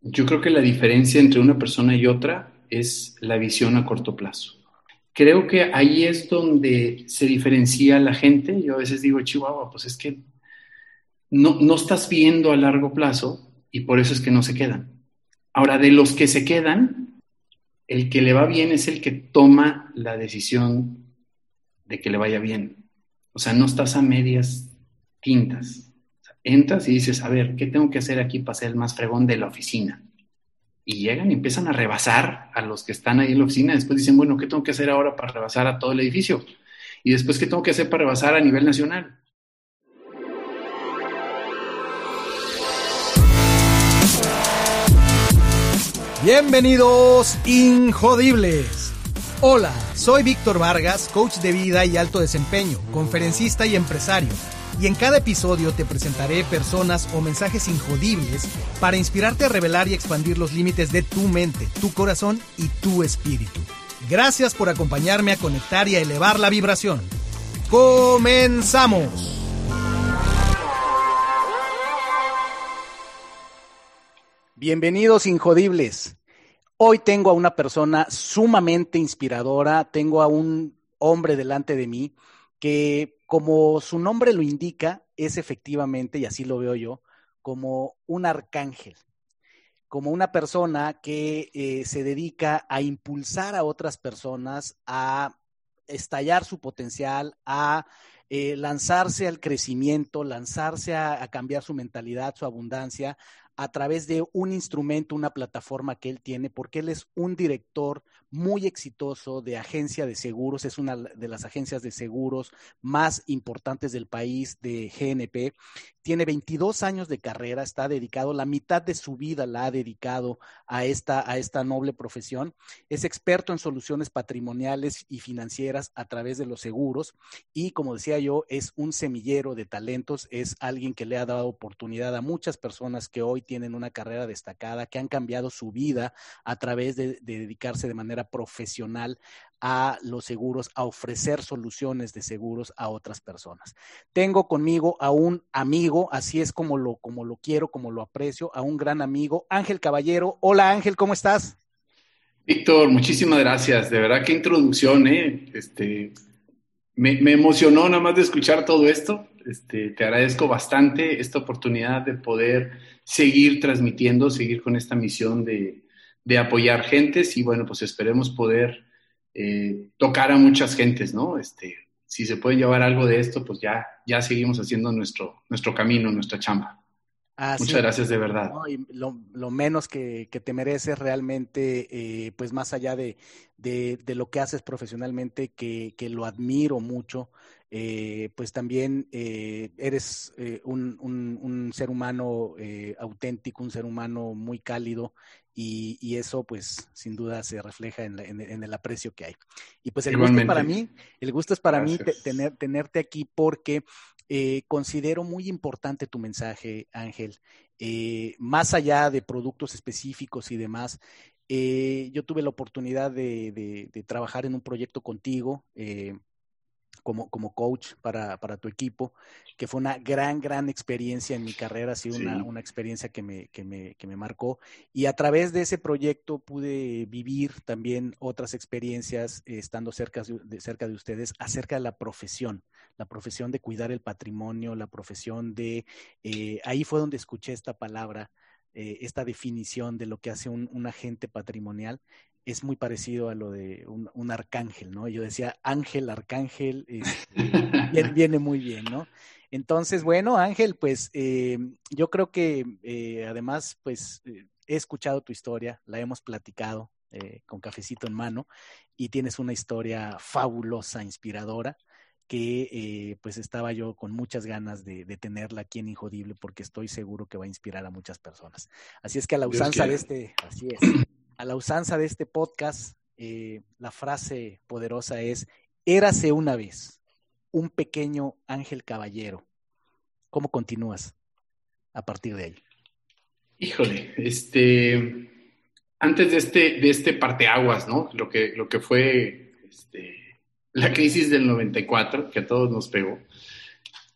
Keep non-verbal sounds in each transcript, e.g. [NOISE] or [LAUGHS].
Yo creo que la diferencia entre una persona y otra es la visión a corto plazo. Creo que ahí es donde se diferencia la gente. Yo a veces digo, Chihuahua, pues es que no, no estás viendo a largo plazo y por eso es que no se quedan. Ahora, de los que se quedan, el que le va bien es el que toma la decisión de que le vaya bien. O sea, no estás a medias tintas. Entras y dices, a ver, ¿qué tengo que hacer aquí para ser el más fregón de la oficina? Y llegan y empiezan a rebasar a los que están ahí en la oficina. Después dicen, bueno, ¿qué tengo que hacer ahora para rebasar a todo el edificio? Y después, ¿qué tengo que hacer para rebasar a nivel nacional? Bienvenidos, Injodibles. Hola, soy Víctor Vargas, coach de vida y alto desempeño, conferencista y empresario. Y en cada episodio te presentaré personas o mensajes injodibles para inspirarte a revelar y expandir los límites de tu mente, tu corazón y tu espíritu. Gracias por acompañarme a conectar y a elevar la vibración. ¡Comenzamos! Bienvenidos Injodibles. Hoy tengo a una persona sumamente inspiradora, tengo a un hombre delante de mí que, como su nombre lo indica, es efectivamente, y así lo veo yo, como un arcángel, como una persona que eh, se dedica a impulsar a otras personas a estallar su potencial, a eh, lanzarse al crecimiento, lanzarse a, cambiar su mentalidad, su abundancia, a través de un instrumento, una plataforma que él tiene, porque él es un director muy exitoso de agencia de seguros, es una de las agencias de seguros más importantes del país de GNP. Tiene 22 años de carrera, está dedicado, la mitad de su vida la ha dedicado a esta, a esta noble profesión. Es experto en soluciones patrimoniales y financieras a través de los seguros y, como decía yo, es un semillero de talentos, es alguien que le ha dado oportunidad a muchas personas que hoy tienen una carrera destacada, que han cambiado su vida a través de, dedicarse de manera profesional a los seguros, a ofrecer soluciones de seguros a otras personas. Tengo conmigo a un amigo, así es como lo, como lo quiero, como lo aprecio, a un gran amigo, Ángel Caballero. Hola Ángel, ¿cómo estás? Víctor, muchísimas gracias. De verdad, qué introducción, ¿eh? Este, me, me, emocionó nada más de escuchar todo esto. Este, te agradezco bastante esta oportunidad de poder seguir transmitiendo, seguir con esta misión de, de apoyar gentes y bueno, pues esperemos poder eh, tocar a muchas gentes, ¿no? Este, si se puede llevar algo de esto, pues ya, ya seguimos haciendo nuestro, nuestro camino, nuestra chamba. Muchas gracias de verdad. lo, menos que, te mereces realmente, eh, pues más allá de, lo que haces profesionalmente, que, lo admiro mucho, eh, pues también eh, eres un, ser humano auténtico, un ser humano muy cálido y, eso pues sin duda se refleja en, el aprecio que hay. Y pues el gusto para mí, el gusto es para mí tener, tenerte aquí porque eh, considero muy importante tu mensaje, Ángel. Eh, más allá de productos específicos y demás, eh, yo tuve la oportunidad de, trabajar en un proyecto contigo como, como coach para, para, tu equipo, que fue una gran, gran experiencia en mi carrera, ha sido una, una, experiencia que me, que, me, que me marcó. Y a través de ese proyecto pude vivir también otras experiencias eh, estando cerca de, cerca de ustedes acerca de la profesión, la profesión de cuidar el patrimonio, la profesión de, eh, ahí fue donde escuché esta palabra, eh, esta definición de lo que hace un, un agente patrimonial es muy parecido a lo de un, arcángel, ¿no? Yo decía ángel, arcángel, este, [LAUGHS] viene, muy bien, ¿no? Entonces, bueno, Ángel, pues eh, yo creo que eh, además, pues eh, he escuchado tu historia, la hemos platicado con cafecito en mano y tienes una historia fabulosa, inspiradora que pues estaba yo con muchas ganas de, tenerla aquí en Injodible porque estoy seguro que va a inspirar a muchas personas. Así es que a la usanza de este, así es, a la usanza de este podcast, eh, la frase poderosa es, érase una vez un pequeño ángel caballero. ¿Cómo continúas a partir de ahí? Híjole, este, antes de este, de este parteaguas, ¿no? Lo que, lo que fue este, la crisis del 94, que a todos nos pegó.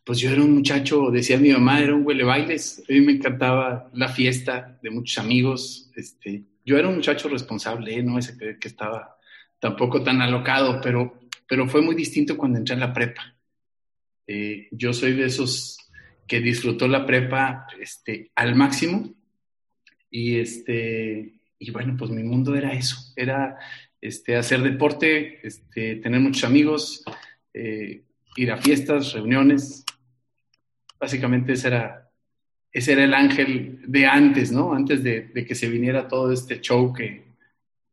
pues yo era un muchacho, decía mi mamá, era un huele bailes, a mí me encantaba la fiesta de muchos amigos, este, yo era un muchacho responsable, ¿eh? no ese que, que estaba tampoco tan alocado, pero, pero fue muy distinto cuando entré en la prepa. Eh, yo soy de esos que disfrutó la prepa este, al máximo y, este, y bueno, pues mi mundo era eso, era este, hacer deporte, este, tener muchos amigos, eh, ir a fiestas, reuniones. Básicamente ese era, ese era el ángel de antes, ¿no? Antes de, que se viniera todo este show que,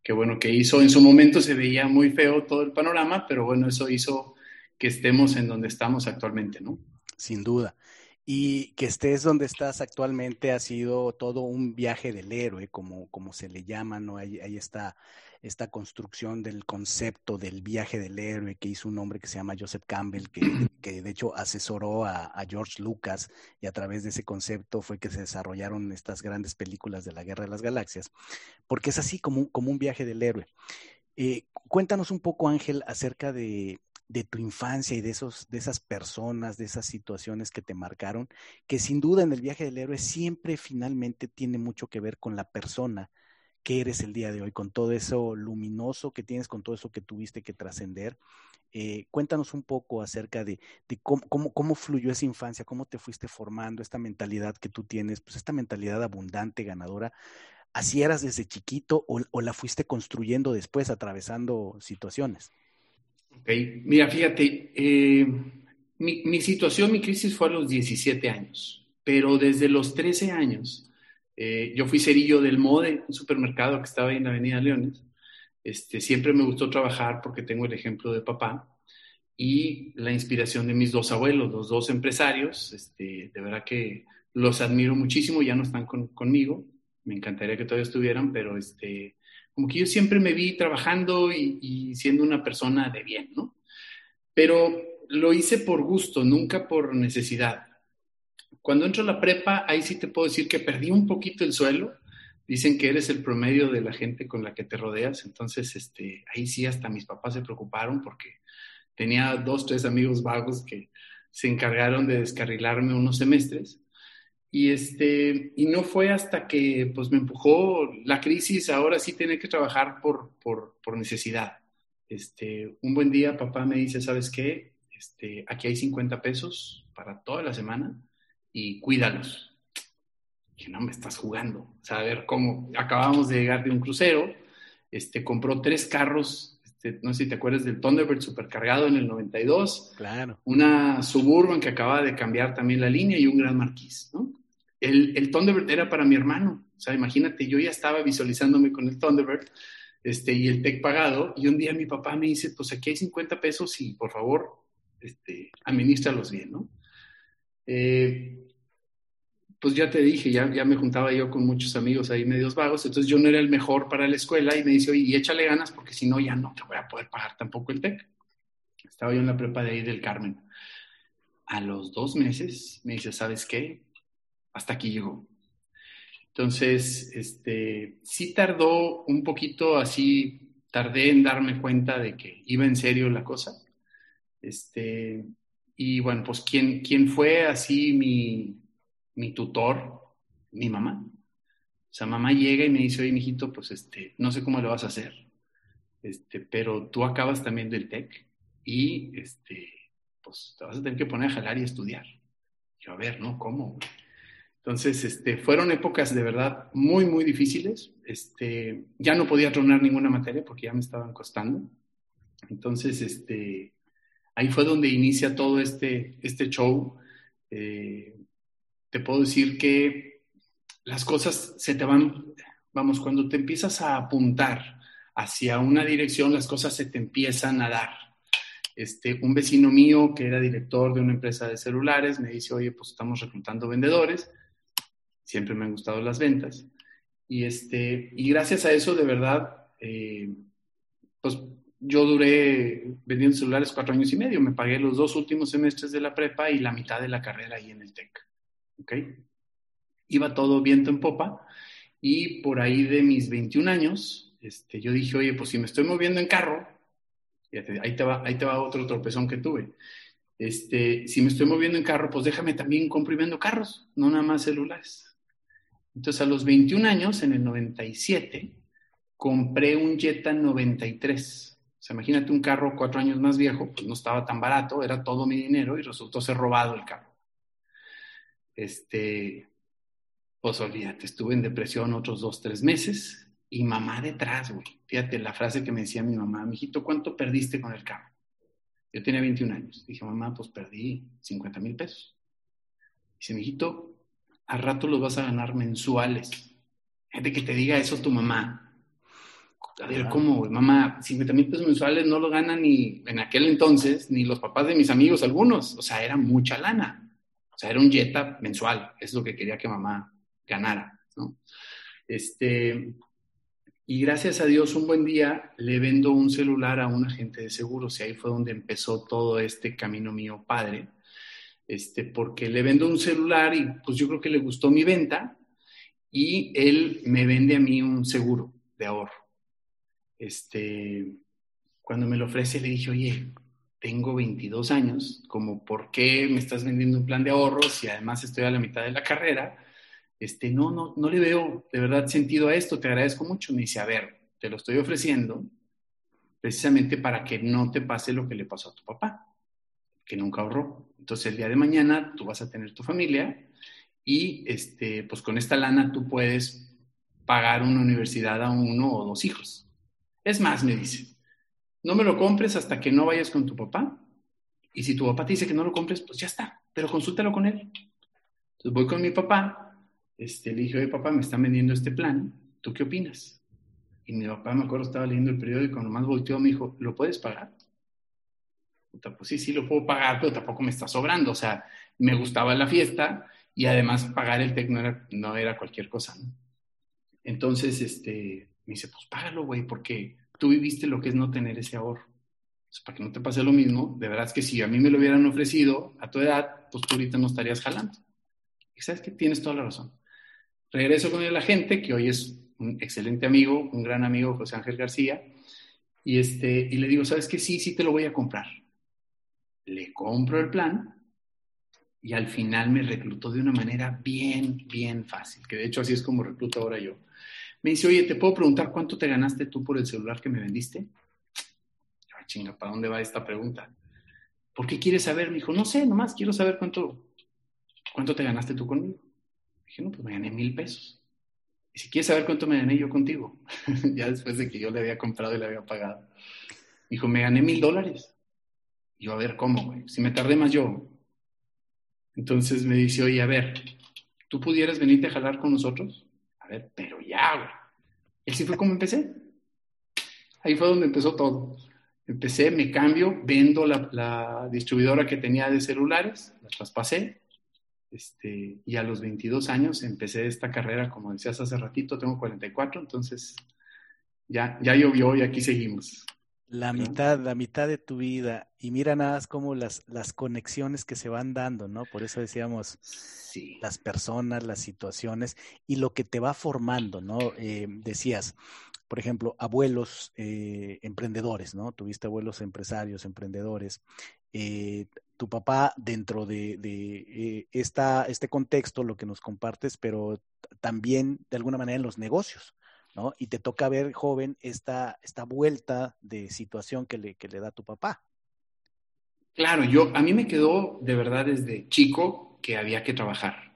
que, bueno, que hizo. En su momento se veía muy feo todo el panorama, pero bueno, eso hizo que estemos en donde estamos actualmente, ¿no? Sin duda. Y que estés donde estás actualmente ha sido todo un viaje del héroe, como, como se le llama, ¿no? Ahí, ahí está esta construcción del concepto del viaje del héroe que hizo un hombre que se llama Joseph Campbell, [CLEARS THROAT] que, que de hecho asesoró a, George Lucas y a través de ese concepto fue que se desarrollaron estas grandes películas de la Guerra de las Galaxias, porque es así como, como un viaje del héroe. Eh, cuéntanos un poco, Ángel, acerca de, de tu infancia y de, esos, de esas personas, de esas situaciones que te marcaron, que sin duda en el viaje del héroe siempre finalmente tiene mucho que ver con la persona que eres el día de hoy, con todo eso luminoso que tienes, con todo eso que tuviste que trascender. Eh, cuéntanos un poco acerca de, cómo, cómo, fluyó esa infancia, cómo te fuiste formando, esta mentalidad que tú tienes, pues esta mentalidad abundante, ganadora. ¿Así eras desde chiquito o, la fuiste construyendo después, atravesando situaciones? Ok, mira, fíjate, eh, mi situación, mi crisis fue a los 17 años, pero desde los 13 años eh, yo fui cerillo del MODE, un supermercado que estaba ahí en la Avenida Leones. Este, siempre me gustó trabajar porque tengo el ejemplo de papá y la inspiración de mis dos abuelos, los dos empresarios. Este, de verdad que los admiro muchísimo, ya no están conmigo. Me encantaría que todavía estuvieran, pero este, como que yo siempre me vi trabajando y, y siendo una persona de bien, ¿no? Pero lo hice por gusto, nunca por necesidad. Cuando entro a la prepa, ahí sí te puedo decir que perdí un poquito el suelo. Dicen que eres el promedio de la gente con la que te rodeas. Entonces, este, ahí sí hasta mis papás se preocuparon porque tenía dos, tres amigos vagos que se encargaron de descarrilarme unos semestres. Y, este, y no fue hasta que pues, me empujó la crisis, ahora sí tiene que trabajar por, por, por necesidad. Este, un buen día papá me dice, ¿sabes qué? Este, aquí hay 50 pesos para toda la semana y cuídalos. Que no me estás jugando. O sea, a ver cómo. Acabamos de llegar de un crucero, este, compró tres carros, este, no sé si te acuerdas del Thunderbird supercargado en el 92. Claro. Una Suburban que acababa de cambiar también la línea y un Gran Marquis, ¿no? El, el Thunderbird era para mi hermano. O sea, imagínate, yo ya estaba visualizándome con el Thunderbird este, y el TEC pagado, y un día mi papá me dice, pues aquí hay 50 pesos y por favor, este, administralos bien, ¿no? Eh, pues ya te dije, ya, me juntaba yo con muchos amigos ahí medios vagos, entonces yo no era el mejor para la escuela y me dice, oye, y échale ganas porque si no ya no te voy a poder pagar tampoco el TEC. Estaba yo en la prepa de ahí del Carmen. A los dos meses me dice, ¿sabes qué? Hasta aquí llegó. Entonces, este, sí tardó un poquito así, tardé en darme cuenta de que iba en serio la cosa. Este, y bueno, pues ¿quién, quién fue así mi, mi tutor? Mi mamá. O sea, mamá llega y me dice, oye, mijito, pues este, no sé cómo lo vas a hacer, este, pero tú acabas también del TEC y este, pues te vas a tener que poner a jalar y estudiar. Yo, a ver, ¿no? ¿Cómo? Entonces, este, fueron épocas de verdad muy, muy difíciles. Este, ya no podía tronar ninguna materia porque ya me estaban costando. Entonces, este, ahí fue donde inicia todo este, este show. Eh, te puedo decir que las cosas se te van, vamos, cuando te empiezas a apuntar hacia una dirección, las cosas se te empiezan a dar. Este, un vecino mío que era director de una empresa de celulares me dice, oye, pues estamos reclutando vendedores. Siempre me han gustado las ventas. Y, este, y gracias a eso, de verdad, eh, pues yo duré vendiendo celulares cuatro años y medio. Me pagué los dos últimos semestres de la prepa y la mitad de la carrera ahí en el TEC. ¿Ok? Iba todo viento en popa y por ahí de mis 21 años, este, yo dije, oye, pues si me estoy moviendo en carro, ahí te va, ahí te va otro tropezón que tuve. Este, si me estoy moviendo en carro, pues déjame también compro y vendo carros, no nada más celulares. Entonces, a los 21 años, en el 97, compré un Jetta 93. O sea, imagínate un carro cuatro años más viejo, pues no estaba tan barato, era todo mi dinero y resultó ser robado el carro. Este, pues olvídate, estuve en depresión otros dos, tres meses y mamá detrás, güey. Fíjate la frase que me decía mi mamá, mijito, ¿cuánto perdiste con el carro? Yo tenía 21 años. Dije, mamá, pues perdí 50 mil pesos. Dice, mijito, a rato los vas a ganar mensuales. Gente que te diga eso tu mamá. A ver, ¿cómo? Mamá, 50 mil pesos mensuales no lo ganan ni en aquel entonces, ni los papás de mis amigos algunos. O sea, era mucha lana. O sea, era un Jetta mensual. Es lo que quería que mamá ganara, ¿no? Este, y gracias a Dios, un buen día le vendo un celular a un agente de seguros y ahí fue donde empezó todo este camino mío padre este, porque le vendo un celular y pues yo creo que le gustó mi venta y él me vende a mí un seguro de ahorro. Este, cuando me lo ofrece le dije, oye, tengo 22 años, como por qué me estás vendiendo un plan de ahorros y además estoy a la mitad de la carrera. Este, no, no, no le veo de verdad sentido a esto, te agradezco mucho. Me dice, a ver, te lo estoy ofreciendo precisamente para que no te pase lo que le pasó a tu papá que nunca ahorró. Entonces el día de mañana tú vas a tener tu familia y este, pues con esta lana tú puedes pagar una universidad a uno o dos hijos. Es más, me dice, no me lo compres hasta que no vayas con tu papá. Y si tu papá te dice que no lo compres, pues ya está, pero consúltalo con él. Entonces voy con mi papá, este, le dije, oye papá, me están vendiendo este plan, ¿tú qué opinas? Y mi papá, me acuerdo, estaba leyendo el periódico, nomás volteó, me dijo, ¿lo puedes pagar? pues sí, sí lo puedo pagar, pero tampoco me está sobrando. O sea, me gustaba la fiesta y además pagar el TEC no era, cualquier cosa, ¿no? Entonces, este, me dice, pues págalo, güey, porque tú viviste lo que es no tener ese ahorro. Para que no te pase lo mismo, de verdad es que si a mí me lo hubieran ofrecido a tu edad, pues tú ahorita no estarías jalando. Y sabes que tienes toda la razón. Regreso con el agente, que hoy es un excelente amigo, un gran amigo, José Ángel García, y, este, y le digo, ¿sabes qué? Sí, sí te lo voy a comprar le compro el plan y al final me reclutó de una manera bien, bien fácil, que de hecho así es como recluto ahora yo. Me dice, oye, ¿te puedo preguntar cuánto te ganaste tú por el celular que me vendiste? Ay, chinga, ¿para dónde va esta pregunta? ¿Por qué quieres saber? Me dijo, no sé, nomás quiero saber cuánto, cuánto te ganaste tú conmigo. Dije, no, pues me gané mil pesos. Y si quieres saber cuánto me gané yo contigo, [LAUGHS] ya después de que yo le había comprado y le había pagado. Dijo, me gané mil dólares. Yo, a ver, ¿cómo, güey? Si me tardé más yo. Entonces me dice, oye, a ver, ¿tú pudieras venirte a jalar con nosotros? Pero ya, güey. Y así fue como empecé. Ahí fue donde empezó todo. Empecé, me cambio, vendo la, distribuidora que tenía de celulares, la traspasé, este, y a los 22 años empecé esta carrera, como decías hace ratito, tengo 44, entonces ya, ya llovió y aquí seguimos. La mitad, la mitad de tu vida. Y mira nada más como las, las conexiones que se van dando, ¿no? Por eso decíamos sí. las personas, las situaciones y lo que te va formando, ¿no? Eh, decías, por ejemplo, abuelos eh, emprendedores, ¿no? Tuviste abuelos empresarios, emprendedores. Eh, tu papá dentro de, de esta, este contexto, lo que nos compartes, pero también de alguna manera en los negocios, ¿no? Y te toca ver, joven, esta, esta vuelta de situación que le, que le da tu papá. Claro, yo, a mí me quedó de verdad desde chico que había que trabajar.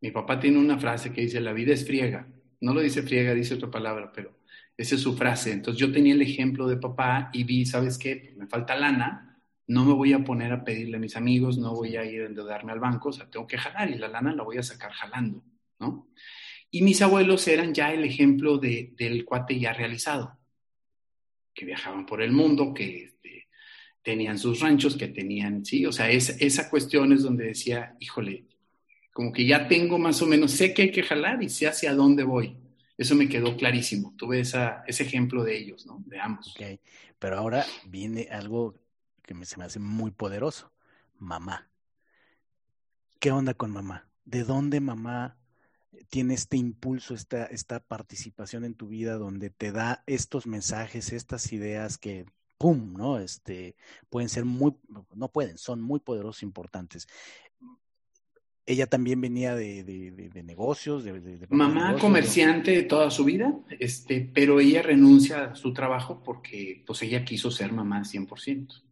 Mi papá tiene una frase que dice, la vida es friega. No lo dice friega, dice otra palabra, pero esa es su frase. Entonces yo tenía el ejemplo de papá y vi, ¿sabes qué? Me falta lana, no me voy a poner a pedirle a mis amigos, no voy a ir a endeudarme al banco, o sea, tengo que jalar y la lana la voy a sacar jalando, ¿no? Y mis abuelos eran ya el ejemplo de, del cuate ya realizado, que viajaban por el mundo, que este, tenían sus ranchos, que tenían, sí, o sea, es, esa cuestión es donde decía, híjole, como que ya tengo más o menos, sé que hay que jalar y sé hacia dónde voy. Eso me quedó clarísimo. Tuve esa, ese ejemplo de ellos, ¿no? De ambos. Ok, pero ahora viene algo que me, se me hace muy poderoso. Mamá. ¿Qué onda con mamá? ¿De dónde mamá tiene este impulso, esta, esta participación en tu vida donde te da estos mensajes, estas ideas que ¡pum! ¿no? Este, pueden ser muy, no pueden, son muy poderosos, importantes. Ella también venía de, negocios, de, mamá comerciante de toda su vida, este, pero ella renuncia a su trabajo porque pues ella quiso ser mamá 100%.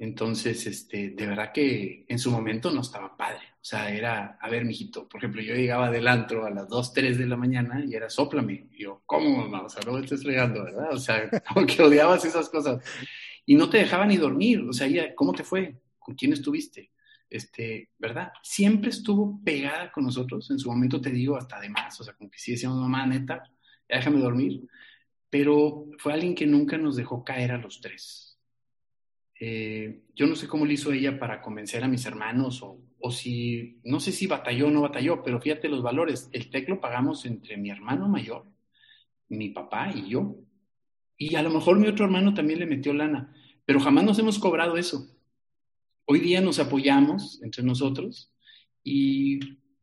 Entonces, este, de verdad que en su momento no estaba padre. O sea, era, a ver, mijito, por ejemplo, yo llegaba del antro a las 2, 3 de la mañana y era sóplame. Y yo, ¿cómo, mamá? O sea, no me estés fregando, ¿verdad? O sea, [LAUGHS] como que odiabas esas cosas. Y no te dejaba ni dormir. O sea, ¿cómo te fue? ¿Con quién estuviste? Este, ¿verdad? Siempre estuvo pegada con nosotros. En su momento te digo, hasta de más. O sea, como que sí decíamos, mamá, neta, déjame dormir. Pero fue alguien que nunca nos dejó caer a los tres eh, yo no sé cómo lo hizo ella para convencer a mis hermanos o, o, si, no sé si batalló o no batalló, pero fíjate los valores. El TEC lo pagamos entre mi hermano mayor, mi papá y yo. Y a lo mejor mi otro hermano también le metió lana, pero jamás nos hemos cobrado eso. Hoy día nos apoyamos entre nosotros y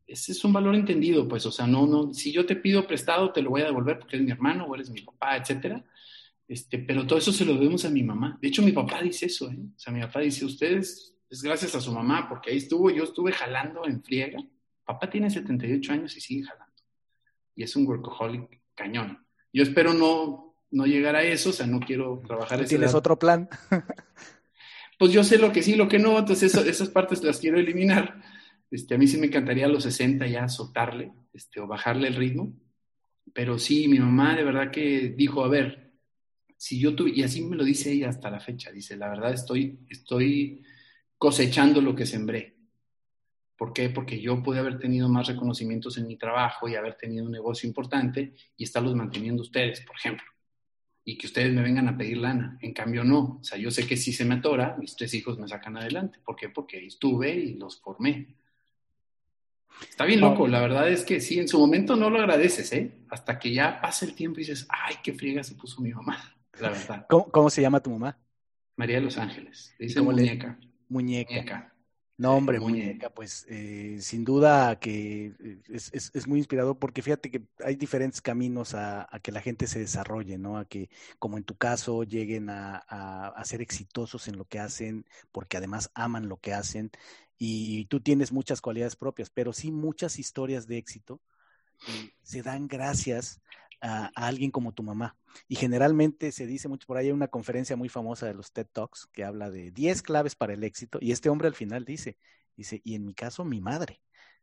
ese es un valor entendido, pues, o sea, no, no, si yo te pido prestado, te lo voy a devolver porque eres mi hermano o eres mi papá, etcétera este, pero todo eso se lo debemos a mi mamá. De hecho, mi papá dice eso, ¿eh? O sea, mi papá dice, ustedes es gracias a su mamá, porque ahí estuvo, yo estuve jalando en friega. Papá tiene 78 años y sigue jalando. Y es un workaholic cañón. Yo espero no, no llegar a eso, o sea, no quiero trabajar. ¿Tienes otro plan? [LAUGHS] pues yo sé lo que sí, lo que no, entonces esas partes las quiero eliminar. Este, a mí sí me encantaría a los 60 ya soltarle este, o bajarle el ritmo. Pero sí, mi mamá de verdad que dijo, a ver, si yo tuve, y así me lo dice ella hasta la fecha, dice, la verdad estoy, estoy cosechando lo que sembré. ¿Por qué? Porque yo pude haber tenido más reconocimientos en mi trabajo y haber tenido un negocio importante y estarlos manteniendo ustedes, por ejemplo. Y que ustedes me vengan a pedir lana. En cambio, no. O sea, yo sé que si se me atora, mis tres hijos me sacan adelante. ¿Por qué? Porque ahí estuve y los formé. Está bien loco, la verdad es que sí, en su momento no lo agradeces, ¿eh? Hasta que ya pasa el tiempo y dices, ay, qué friega se puso mi mamá. ¿Cómo, se llama tu mamá? María de los Ángeles. Dice muñeca. muñeca. No, hombre, muñeca, pues eh, sin duda que eh, es, muy inspirador porque fíjate que hay diferentes caminos a, que la gente se desarrolle, ¿no? A que, como en tu caso, lleguen a, a, ser exitosos en lo que hacen porque además aman lo que hacen y, tú tienes muchas cualidades propias, pero sí muchas historias de éxito eh, se dan gracias a, alguien como tu mamá. Y generalmente se dice mucho, por ahí hay una conferencia muy famosa de los TED Talks que habla de 10 claves para el éxito y este hombre al final dice, dice, y en mi caso mi madre.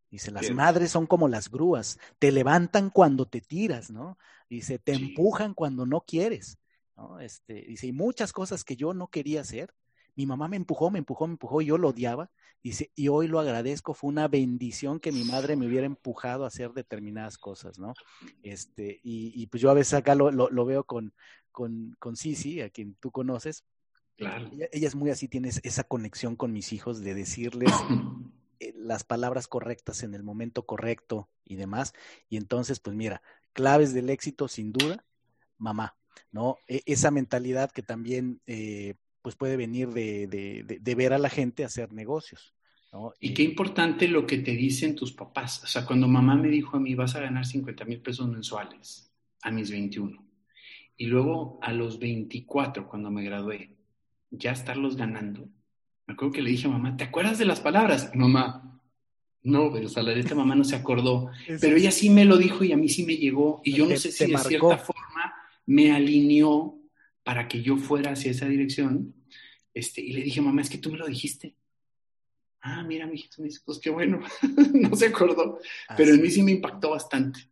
Dice, las madres son como las grúas, te levantan cuando te tiras, ¿no? Dice, te empujan cuando no quieres, ¿no? Este, dice, y muchas cosas que yo no quería hacer, mi mamá me empujó, me empujó, me empujó y yo lo odiaba. Dice, y hoy lo agradezco, fue una bendición que mi madre me hubiera empujado a hacer determinadas cosas, ¿no? Este, y, pues yo a veces acá lo, lo, veo con, con, con Sisi, a quien tú conoces. Claro. Ella, es muy así, tienes esa conexión con mis hijos de decirles eh, las palabras correctas en el momento correcto y demás. Y entonces, pues mira, claves del éxito, sin duda, mamá, ¿no? E, esa mentalidad que también eh, pues puede venir de, de, ver a la gente hacer negocios. Y qué importante lo que te dicen tus papás. O sea, cuando mamá me dijo a mí, vas a ganar 50 mil pesos mensuales a mis 21. Y luego a los 24, cuando me gradué, ya estarlos ganando. Me acuerdo que le dije a mamá, ¿te acuerdas de las palabras? Mamá, no, pero o sea, la de esta mamá no se acordó. Pero ella sí me lo dijo y a mí sí me llegó. Y yo no sé si de cierta forma me alineó para que yo fuera hacia esa dirección. Este, y le dije, mamá, es que tú me lo dijiste. Ah, mira, mi hijito, pues qué bueno, [LAUGHS] no se acordó, pero en mí sí me impactó bastante.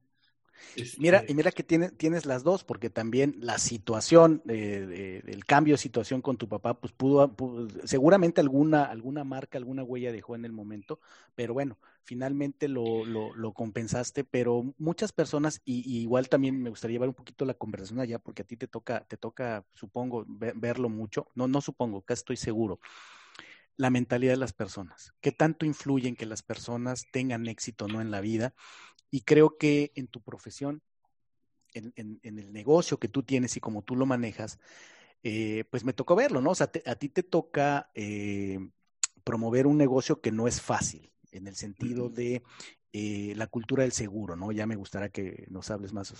Mira, este y mira que tiene, tienes las dos, porque también la situación, el cambio de situación con tu papá, pues pudo, seguramente alguna, alguna marca, alguna huella dejó en el momento, pero bueno, finalmente lo, lo, compensaste, pero muchas personas, y, igual también me gustaría llevar un poquito la conversación allá, porque a ti te toca, te toca, supongo, verlo mucho, no, no supongo, casi estoy seguro la mentalidad de las personas, qué tanto influye en que las personas tengan éxito no en la vida y creo que en tu profesión, en, el negocio que tú tienes y como tú lo manejas, eh, pues me tocó verlo, ¿no? O sea, a ti te toca eh, promover un negocio que no es fácil, en el sentido de eh, la cultura del seguro, ¿no? Ya me gustaría que nos hables más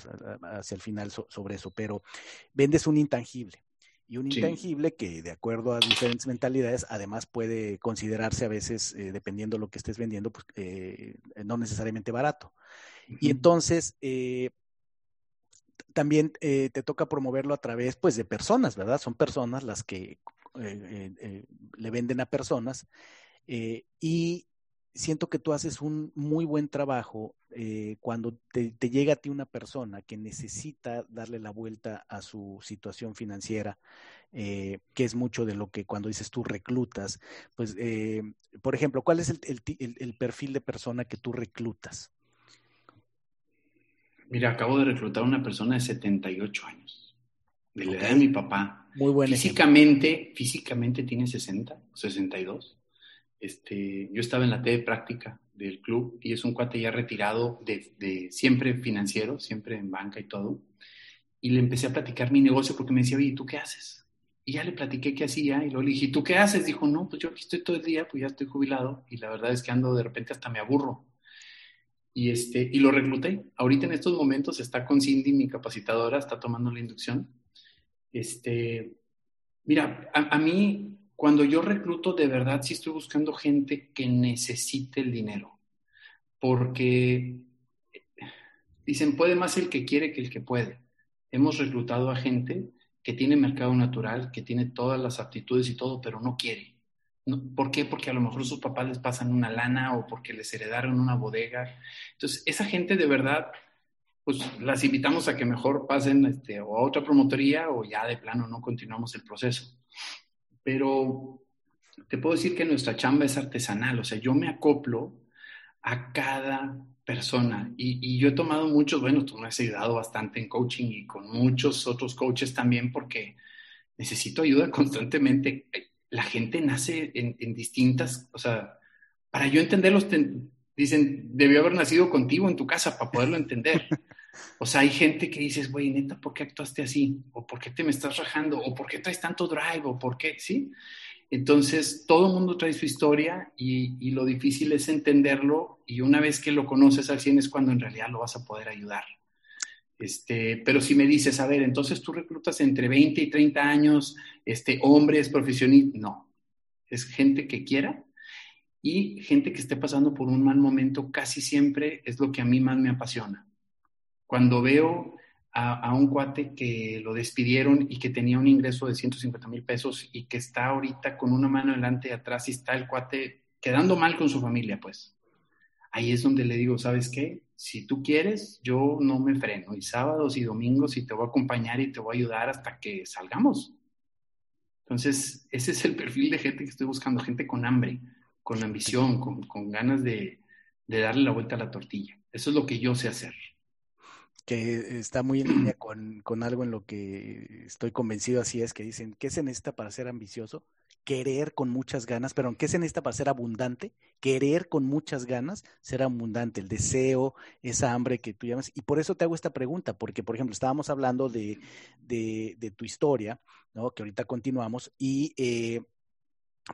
hacia el final sobre eso, pero vendes un intangible. Y un intangible que de acuerdo a diferentes mentalidades además puede considerarse a veces, eh, dependiendo de lo que estés vendiendo, pues eh, no necesariamente barato. Y entonces, eh, también te toca promoverlo a través pues de personas, ¿verdad? Son personas las que le venden a personas y siento que tú haces un muy buen trabajo eh, cuando te, llega a ti una persona que necesita darle la vuelta a su situación financiera, eh, que es mucho de lo que cuando dices tú reclutas, pues, eh, por ejemplo, ¿cuál es el, perfil de persona que tú reclutas? Mira, acabo de reclutar a una persona de 78 años, de la edad de mi papá. Muy buena. Físicamente, físicamente tiene 60, 62 este, yo estaba en la T de práctica del club y es un cuate ya retirado de, siempre financiero, siempre en banca y todo. Y le empecé a platicar mi negocio porque me decía, oye, ¿tú qué haces? Y ya le platiqué qué hacía y luego le dije, ¿tú qué haces? Dijo, no, pues yo aquí estoy todo el día, pues ya estoy jubilado y la verdad es que ando de repente hasta me aburro. Y, este, y lo recluté. Ahorita en estos momentos está con Cindy, mi capacitadora, está tomando la inducción. Este, mira, a, a mí cuando yo recluto, de verdad sí estoy buscando gente que necesite el dinero, porque dicen, puede más el que quiere que el que puede. Hemos reclutado a gente que tiene mercado natural, que tiene todas las aptitudes y todo, pero no quiere. ¿Por qué? Porque a lo mejor sus papás les pasan una lana o porque les heredaron una bodega. Entonces, esa gente de verdad, pues las invitamos a que mejor pasen este, o a otra promotoría o ya de plano no continuamos el proceso pero te puedo decir que nuestra chamba es artesanal, o sea, yo me acoplo a cada persona y, yo he tomado muchos, bueno, tú me has ayudado bastante en coaching y con muchos otros coaches también porque necesito ayuda [LAUGHS] constantemente. La gente nace en, distintas, o sea, para yo entenderlos, dicen, debió haber nacido contigo en tu casa para poderlo entender. [LAUGHS] O sea, hay gente que dices, güey, neta, ¿por qué actuaste así? ¿O por qué te me estás rajando? ¿O por qué traes tanto drive? ¿O por qué? ¿Sí? Entonces, todo el mundo trae su historia y, lo difícil es entenderlo y una vez que lo conoces al 100 es cuando en realidad lo vas a poder ayudar. Este, pero si me dices, a ver, entonces tú reclutas entre 20 y 30 años, este, hombres, profesionistas, no. Es gente que quiera y gente que esté pasando por un mal momento casi siempre es lo que a mí más me apasiona. Cuando veo a, un cuate que lo despidieron y que tenía un ingreso de 150 mil pesos y que está ahorita con una mano delante y atrás y está el cuate quedando mal con su familia, pues ahí es donde le digo, ¿sabes qué? Si tú quieres, yo no me freno y sábados y domingos y te voy a acompañar y te voy a ayudar hasta que salgamos. Entonces, ese es el perfil de gente que estoy buscando, gente con hambre, con ambición, con, ganas de darle la vuelta a la tortilla. Eso es lo que yo sé hacer que está muy en línea con, con, algo en lo que estoy convencido así es que dicen, ¿qué se necesita para ser ambicioso? Querer con muchas ganas, pero ¿qué se necesita para ser abundante? Querer con muchas ganas, ser abundante, el deseo, esa hambre que tú llamas. Y por eso te hago esta pregunta, porque, por ejemplo, estábamos hablando de, de, de tu historia, ¿no? que ahorita continuamos, y eh,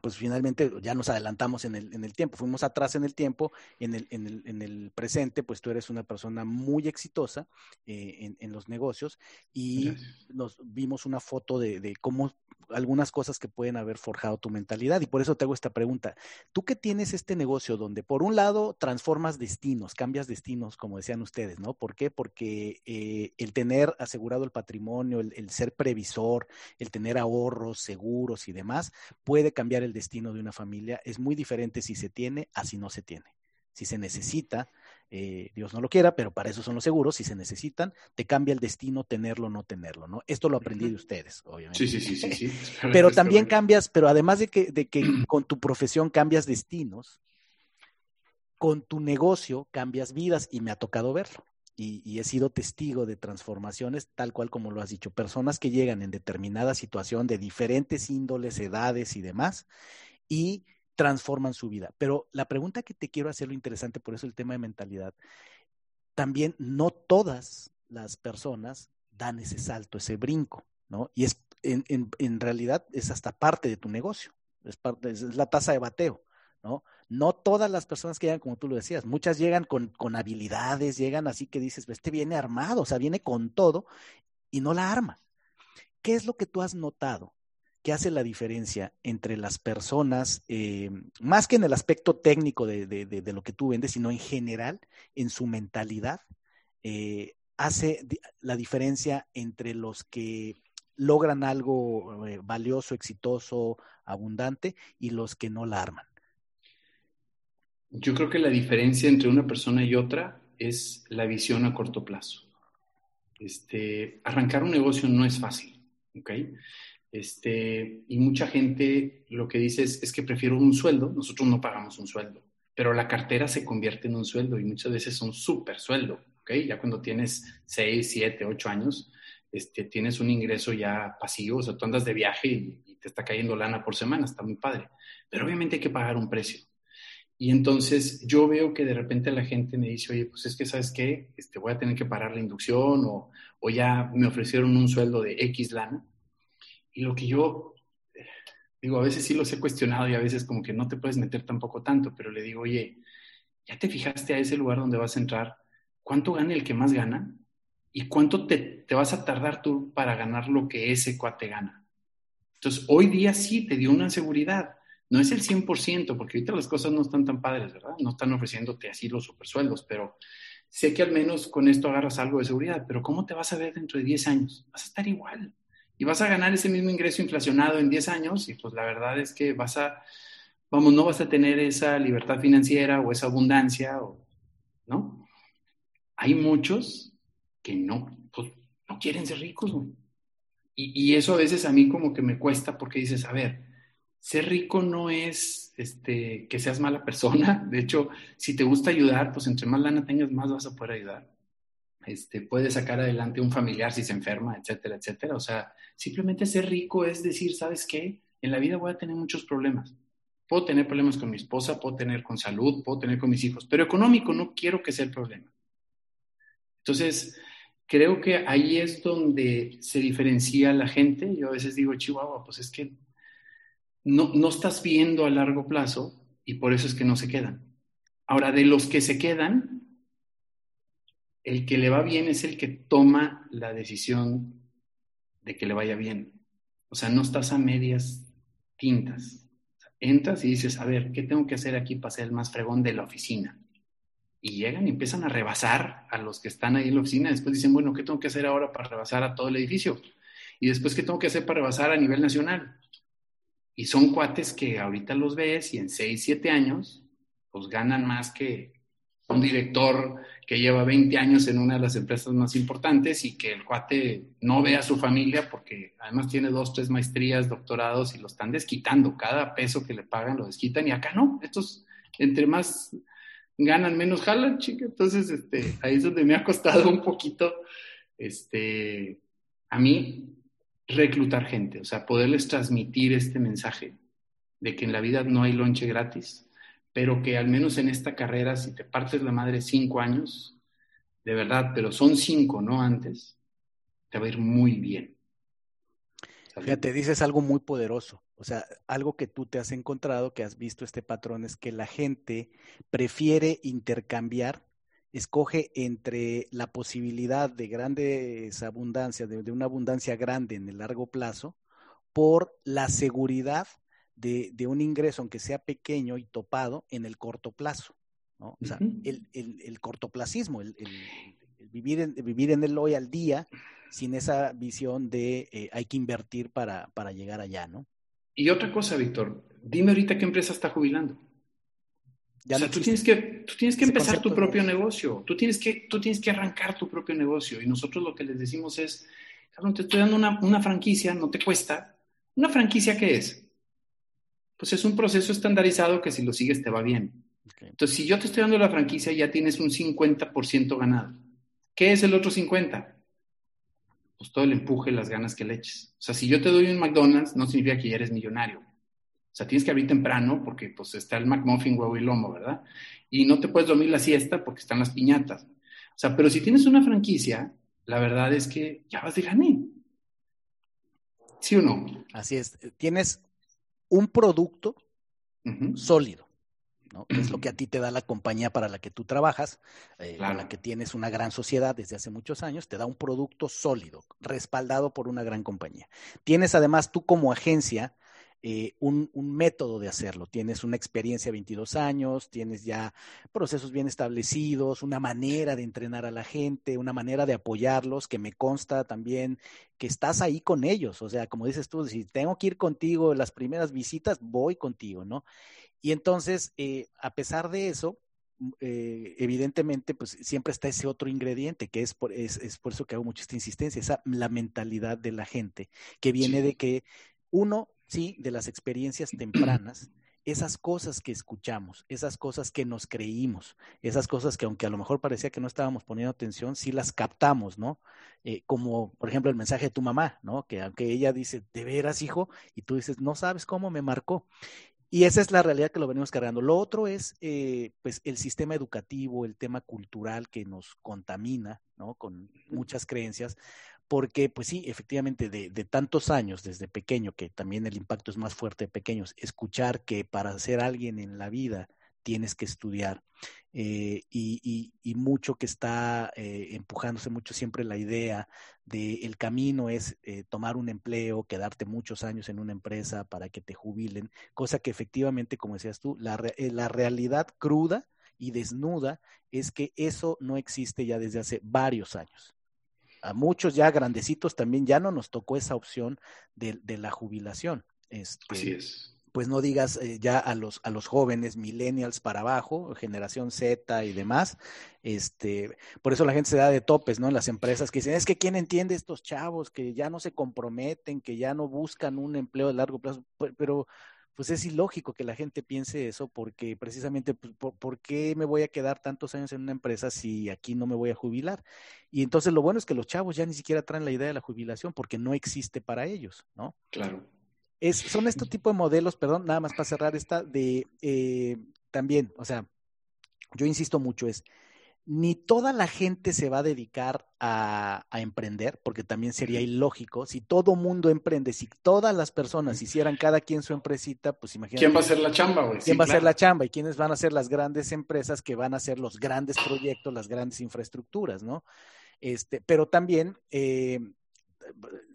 pues finalmente ya nos adelantamos en el, en el tiempo, fuimos atrás en el tiempo, en el, en el, en el presente, pues tú eres una persona muy exitosa eh, en, los negocios y nos vimos una foto de, de, cómo algunas cosas que pueden haber forjado tu mentalidad y por eso te hago esta pregunta. Tú que tienes este negocio donde por un lado transformas destinos, cambias destinos, como decían ustedes, ¿no? ¿Por qué? Porque eh, el tener asegurado el patrimonio, el, el ser previsor, el tener ahorros, seguros y demás, puede cambiar el destino de una familia es muy diferente si se tiene a si no se tiene. Si se necesita, eh, Dios no lo quiera, pero para eso son los seguros, si se necesitan, te cambia el destino tenerlo o no tenerlo, ¿no? Esto lo aprendí de ustedes, obviamente. Sí, sí, sí, sí. [LAUGHS] pero también cambias, pero además de que, de que con tu profesión cambias destinos, con tu negocio cambias vidas y me ha tocado verlo y, he sido testigo de transformaciones tal cual como lo has dicho, personas que llegan en determinada situación de diferentes índoles, edades y demás y transforman su vida. Pero la pregunta que te quiero hacer, lo interesante, por eso el tema de mentalidad, también no todas las personas dan ese salto, ese brinco, ¿no? Y es en, en, realidad es hasta parte de tu negocio, es, parte, es la tasa de bateo. ¿No? No todas las personas que llegan, como tú lo decías, muchas llegan con, con habilidades, llegan así que dices, este viene armado, o sea, viene con todo y no la arma. ¿qué es lo que tú has notado que hace la diferencia entre las personas, eh, más que en el aspecto técnico de, lo que tú vendes, sino en general, en su mentalidad, eh, hace la diferencia entre los que logran algo eh, valioso, exitoso, abundante y los que no la arman? Yo creo que la diferencia entre una persona y otra es la visión a corto plazo. Este, arrancar un negocio no es fácil, ¿ok? Este, y mucha gente lo que dice es, que prefiero un sueldo, nosotros no pagamos un sueldo, pero la cartera se convierte en un sueldo y muchas veces es un súper sueldo, ¿ok? Ya cuando tienes 6, 7, 8 años, este, tienes un ingreso ya pasivo, o sea, tú andas de viaje y, y te está cayendo lana por semana, está muy padre, pero obviamente hay que pagar un precio. Y entonces yo veo que de repente la gente me dice, oye, pues es que, ¿sabes qué? Este, voy a tener que parar la inducción o, o ya me ofrecieron un sueldo de X lana. Y lo que yo digo, a veces sí los he cuestionado y a veces como que no te puedes meter tampoco tanto, pero le digo, oye, ¿ya te fijaste a ese lugar donde vas a entrar? ¿Cuánto gana el que más gana? ¿Y cuánto te, te vas a tardar tú para ganar lo que ese cuate gana? Entonces, hoy día sí te dio una seguridad no es el 100%, porque ahorita las cosas no están tan padres, ¿verdad? No están ofreciéndote así los supersueldos, pero sé que al menos con esto agarras algo de seguridad, pero ¿cómo te vas a ver dentro de 10 años? Vas a estar igual. Y vas a ganar ese mismo ingreso inflacionado en 10 años y pues la verdad es que vas a, vamos, no vas a tener esa libertad financiera o esa abundancia, ¿no? Hay muchos que no, pues, no quieren ser ricos, Y, y eso a veces a mí como que me cuesta porque dices, a ver, ser rico no es este, que seas mala persona. [LAUGHS] De hecho, si te gusta ayudar, pues entre más lana tengas, más vas a poder ayudar. Este, puedes sacar adelante un familiar si se enferma, etcétera, etcétera. O sea, simplemente ser rico es decir, ¿sabes qué? En la vida voy a tener muchos problemas. Puedo tener problemas con mi esposa, puedo tener con salud, puedo tener con mis hijos, pero económico no quiero que sea el problema. Entonces, creo que ahí es donde se diferencia la gente. Yo a veces digo, Chihuahua, pues es que no, no estás viendo a largo plazo y por eso es que no se quedan. Ahora, de los que se quedan, el que le va bien es el que toma la decisión de que le vaya bien. O sea, no estás a medias tintas. entras y dices, a ver, ¿qué tengo que hacer aquí para ser el más fregón de la oficina? Y llegan y empiezan a rebasar a los que están ahí en la oficina. Después dicen, bueno, ¿qué tengo que hacer ahora para rebasar a todo el edificio? Y después, ¿qué tengo que hacer para rebasar a nivel nacional? Y son cuates que ahorita los ves y en 6, 7 años, pues ganan más que un director que lleva 20 años en una de las empresas más importantes y que el cuate no ve a su familia porque además tiene dos, tres maestrías, doctorados y lo están desquitando. Cada peso que le pagan lo desquitan y acá no. Estos, entre más ganan, menos jalan, chica. Entonces, este, ahí es donde me ha costado un poquito, este, a mí reclutar gente, o sea, poderles transmitir este mensaje de que en la vida no hay lonche gratis, pero que al menos en esta carrera, si te partes la madre cinco años, de verdad, pero son cinco, no antes, te va a ir muy bien. Fíjate, dices algo muy poderoso. O sea, algo que tú te has encontrado, que has visto este patrón, es que la gente prefiere intercambiar escoge entre la posibilidad de grandes abundancias, de, una abundancia grande en el largo plazo, por la seguridad de, un ingreso, aunque sea pequeño y topado, en el corto plazo. ¿no? O sea, el, cortoplacismo, el, vivir, en, vivir en el hoy al día sin esa visión de eh, hay que invertir para, para llegar allá, ¿no? Y otra cosa, Víctor, dime ahorita qué empresa está jubilando o sea, tú tienes que, tú tienes que empezar tu propio negocio, tú tienes, que, tú tienes que arrancar tu propio negocio. Y nosotros lo que les decimos es, cabrón, te estoy dando una, una franquicia, no te cuesta. ¿Una franquicia qué es? Pues es un proceso estandarizado que si lo sigues te va bien. Entonces, si yo te estoy dando la franquicia, ya tienes un 50% ganado. ¿Qué es el otro 50%? Pues todo el empuje, las ganas que le eches. O sea, si yo te doy un McDonald's, no significa que ya eres millonario. O sea, tienes que abrir temprano porque pues está el McMuffin, huevo y lomo, ¿verdad? Y no te puedes dormir la siesta porque están las piñatas. O sea, pero si tienes una franquicia, la verdad es que ya vas de gané. ¿Sí o no? Así es. Tienes un producto sólido, ¿no? Que es lo que a ti te da la compañía para la que tú trabajas, eh, para la que tienes una gran sociedad desde hace muchos años, te da un producto sólido, respaldado por una gran compañía. Tienes además tú como agencia eh, un, método de hacerlo. Tienes una experiencia de 22 años, tienes ya procesos bien establecidos, una manera de entrenar a la gente, una manera de apoyarlos, que me consta también que estás ahí con ellos. O sea, como dices tú, si tengo que ir contigo las primeras visitas, voy contigo, ¿no? Y entonces, eh, a pesar de eso, mm, eh, evidentemente, pues siempre está ese otro ingrediente, que es por, es, por eso que hago mucha esta insistencia, esa la mentalidad de la gente, que viene de que uno sí, de las experiencias tempranas, esas cosas que escuchamos, esas cosas que nos creímos, esas cosas que aunque a lo mejor parecía que no estábamos poniendo atención, sí las captamos, ¿no? Eh, como, por ejemplo, el mensaje de tu mamá, ¿no? Que aunque ella dice, de veras, hijo, y tú dices, no sabes cómo me marcó. Y esa es la realidad que lo venimos cargando. Lo otro es, eh, pues, el sistema educativo, el tema cultural que nos contamina, ¿no? Con muchas creencias, porque pues sí, efectivamente, de, tantos años desde pequeño, que también el impacto es más fuerte de pequeños, escuchar que para ser alguien en la vida tienes que estudiar eh, y, mucho que está eh, empujándose mucho siempre la idea de el camino es eh, tomar un empleo, quedarte muchos años en una empresa para que te jubilen, cosa que efectivamente, como decías tú, la, la realidad cruda y desnuda es que eso no existe ya desde hace varios años a muchos ya grandecitos también ya no nos tocó esa opción de, la jubilación. Este, Así es. Pues no digas eh, ya a los, a los jóvenes, millennials para abajo, generación Z y demás. Este, por eso la gente se da de topes, ¿no? En las empresas que dicen, es que quién entiende estos chavos que ya no se comprometen, que ya no buscan un empleo de largo plazo, pero pues es ilógico que la gente piense eso porque precisamente, pues, por, qué me voy a quedar tantos años en una empresa si aquí no me voy a jubilar? Y entonces lo bueno es que los chavos ya ni siquiera traen la idea de la jubilación porque no existe para ellos, ¿no? Claro. Es, son este tipo de modelos, perdón, nada más para cerrar esta, de eh, también, o sea, yo insisto mucho, es ni toda la gente se va a dedicar a, emprender, porque también sería ilógico. Si todo mundo emprende, si todas las personas hicieran cada quien su empresita, pues imagínate. ¿Quién va a hacer la chamba, güey? ¿Quién va a hacer la chamba? ¿Y quiénes van a ser las grandes empresas que van a hacer los grandes proyectos, las grandes infraestructuras, ¿no? Este, pero también eh,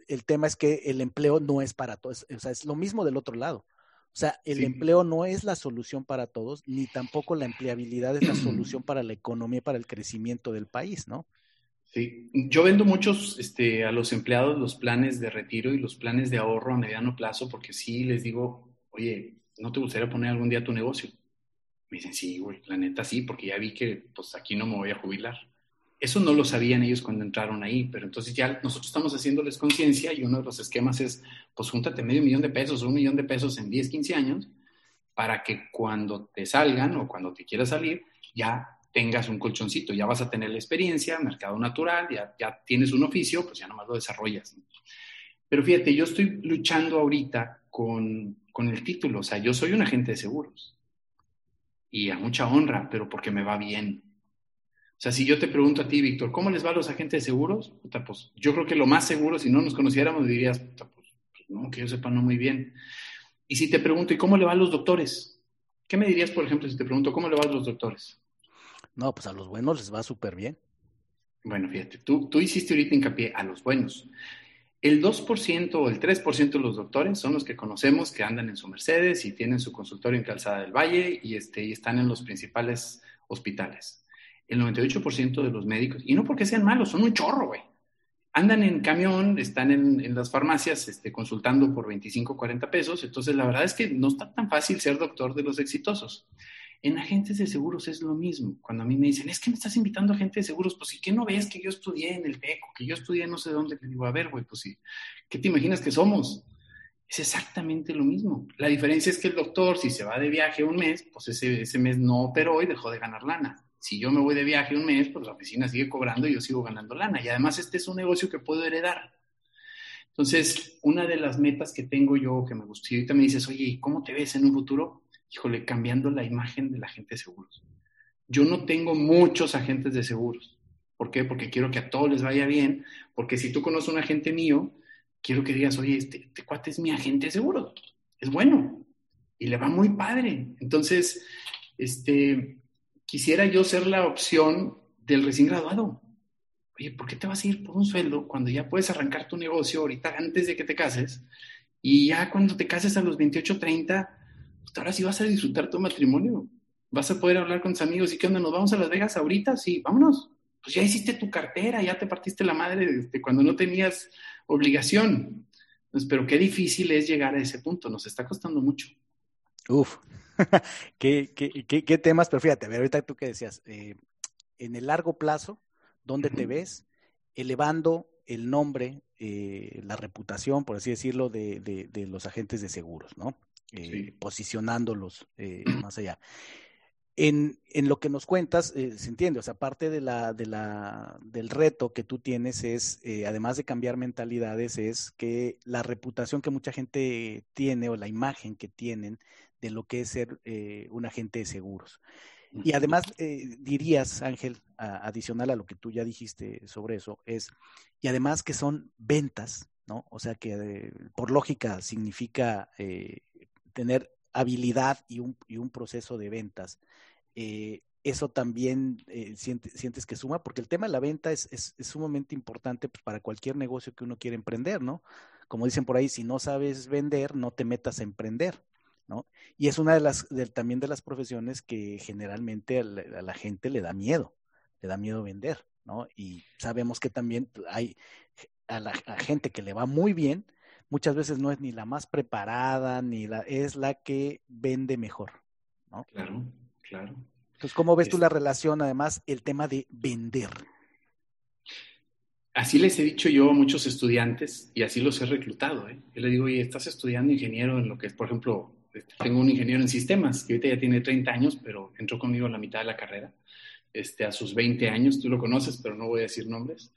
el tema es que el empleo no es para todos, o sea, es lo mismo del otro lado. O sea, el empleo no es la solución para todos, ni tampoco la empleabilidad es la solución [CLEARS THROAT] para la economía y para el crecimiento del país, ¿no? Sí, yo vendo muchos este, a los empleados los planes de retiro y los planes de ahorro a mediano plazo, porque sí les digo, oye, ¿no te gustaría poner algún día tu negocio? Me dicen, sí, güey, la neta sí, porque ya vi que pues aquí no me voy a jubilar. Eso no lo sabían ellos cuando entraron ahí, pero entonces ya nosotros estamos haciéndoles conciencia y uno de los esquemas es, pues júntate medio millón de pesos o un millón de pesos en 10, 15 años para que cuando te salgan o cuando te quieras salir, ya tengas un colchoncito, ya vas a tener la experiencia, mercado natural, ya, ya tienes un oficio, pues ya nomás lo desarrollas. Pero fíjate, yo estoy luchando ahorita con, con el título, o sea, yo soy un agente de seguros y a mucha honra, pero porque me va bien sea, si yo te pregunto a ti, Víctor, ¿cómo les va a los agentes de seguros? pues yo creo que lo más seguro, si no nos conociéramos, dirías, pues, pues, no, que yo sepa, no muy bien. Y si te pregunto, ¿y cómo le va a los doctores? ¿Qué me dirías, por ejemplo, si te pregunto, ¿cómo le va a los doctores? No, pues a los buenos les va súper bien. Bueno, fíjate, tú, tú hiciste ahorita hincapié a los buenos. El 2% o el 3% de los doctores son los que conocemos que andan en su Mercedes y tienen su consultorio en Calzada del Valle y, este, y están en los principales hospitales el 98% de los médicos, y no porque sean malos, son un chorro, güey. Andan en camión, están en, las farmacias este, consultando por 25, 40 pesos, entonces la verdad es que no está tan fácil ser doctor de los exitosos. En agentes de seguros es lo mismo. Cuando a mí me dicen, es que me estás invitando a agentes de seguros, pues ¿y qué no ves que yo estudié en el TECO, que yo estudié no sé dónde? Le digo, a ver, güey, pues sí, ¿qué te imaginas que somos? Es exactamente lo mismo. La diferencia es que el doctor, si se va de viaje un mes, pues ese, ese mes no operó y dejó de ganar lana si yo me voy de viaje un mes, pues la oficina sigue cobrando y yo sigo ganando lana. Y además este es un negocio que puedo heredar. Entonces, una de las metas que tengo yo, que me gustaría, ahorita me dices, oye, ¿y cómo te ves en un futuro? Híjole, cambiando la imagen de la gente de seguros. Yo no tengo muchos agentes de seguros. ¿Por qué? Porque quiero que a todos les vaya bien, porque si tú conoces un agente mío, quiero que digas, oye, este, este cuate es mi agente de seguros, es bueno y le va muy padre. Entonces, este, quisiera yo ser la opción del recién graduado. oye, ¿por qué te vas a ir por un sueldo cuando ya puedes arrancar tu negocio ahorita antes de que te cases? Y ya cuando te cases a los 28, 30, pues ahora sí vas a disfrutar tu matrimonio. Vas a poder hablar con tus amigos y qué onda, nos vamos a Las Vegas ahorita, sí, vámonos. Pues ya hiciste tu cartera, ya te partiste la madre de cuando no tenías obligación. Entonces, pero qué difícil es llegar a ese punto, nos está costando mucho. Uf, [LAUGHS] ¿Qué, qué, temas, pero fíjate, a ver, ahorita tú que decías, eh, en el largo plazo, ¿dónde te ves elevando el nombre, eh, la reputación, por así decirlo, de, de, los agentes de seguros, ¿no? Eh, posicionándolos [CLEARS THROAT] más allá. En, en, lo que nos cuentas, se entiende, o sea, parte de la, de la, del reto que tú tienes es, además de cambiar mentalidades, es que la reputación que mucha gente tiene o la imagen que tienen de lo que es ser eh, un agente de seguros. Y además eh, dirías, Ángel, adicional a lo que tú ya dijiste sobre eso, es, y además que son ventas, ¿no? O sea que eh, por lógica significa tener habilidad y un, y un, proceso de ventas. eso también sientes, sientes, que suma, porque el tema de la venta es, es, es sumamente importante pues, para cualquier negocio que uno quiera emprender, ¿no? Como dicen por ahí, si no sabes vender, no te metas a emprender. Y es una de las, también de las profesiones que generalmente a la, gente le da miedo, le da miedo vender, ¿no? Y sabemos que también hay a la gente que le va muy bien, muchas veces no es ni la más preparada, ni la, es la que vende mejor, ¿no? Claro, claro. Entonces, ¿cómo ves tú la relación, además, el tema de vender? Así les he dicho yo a muchos estudiantes y así los he reclutado. ¿eh? Yo les digo, oye, estás estudiando ingeniero en lo que es, por ejemplo, este, tengo un ingeniero en sistemas que ahorita ya tiene 30 años, pero entró conmigo a la mitad de la carrera, este, a sus 20 años, tú lo conoces, pero no voy a decir nombres.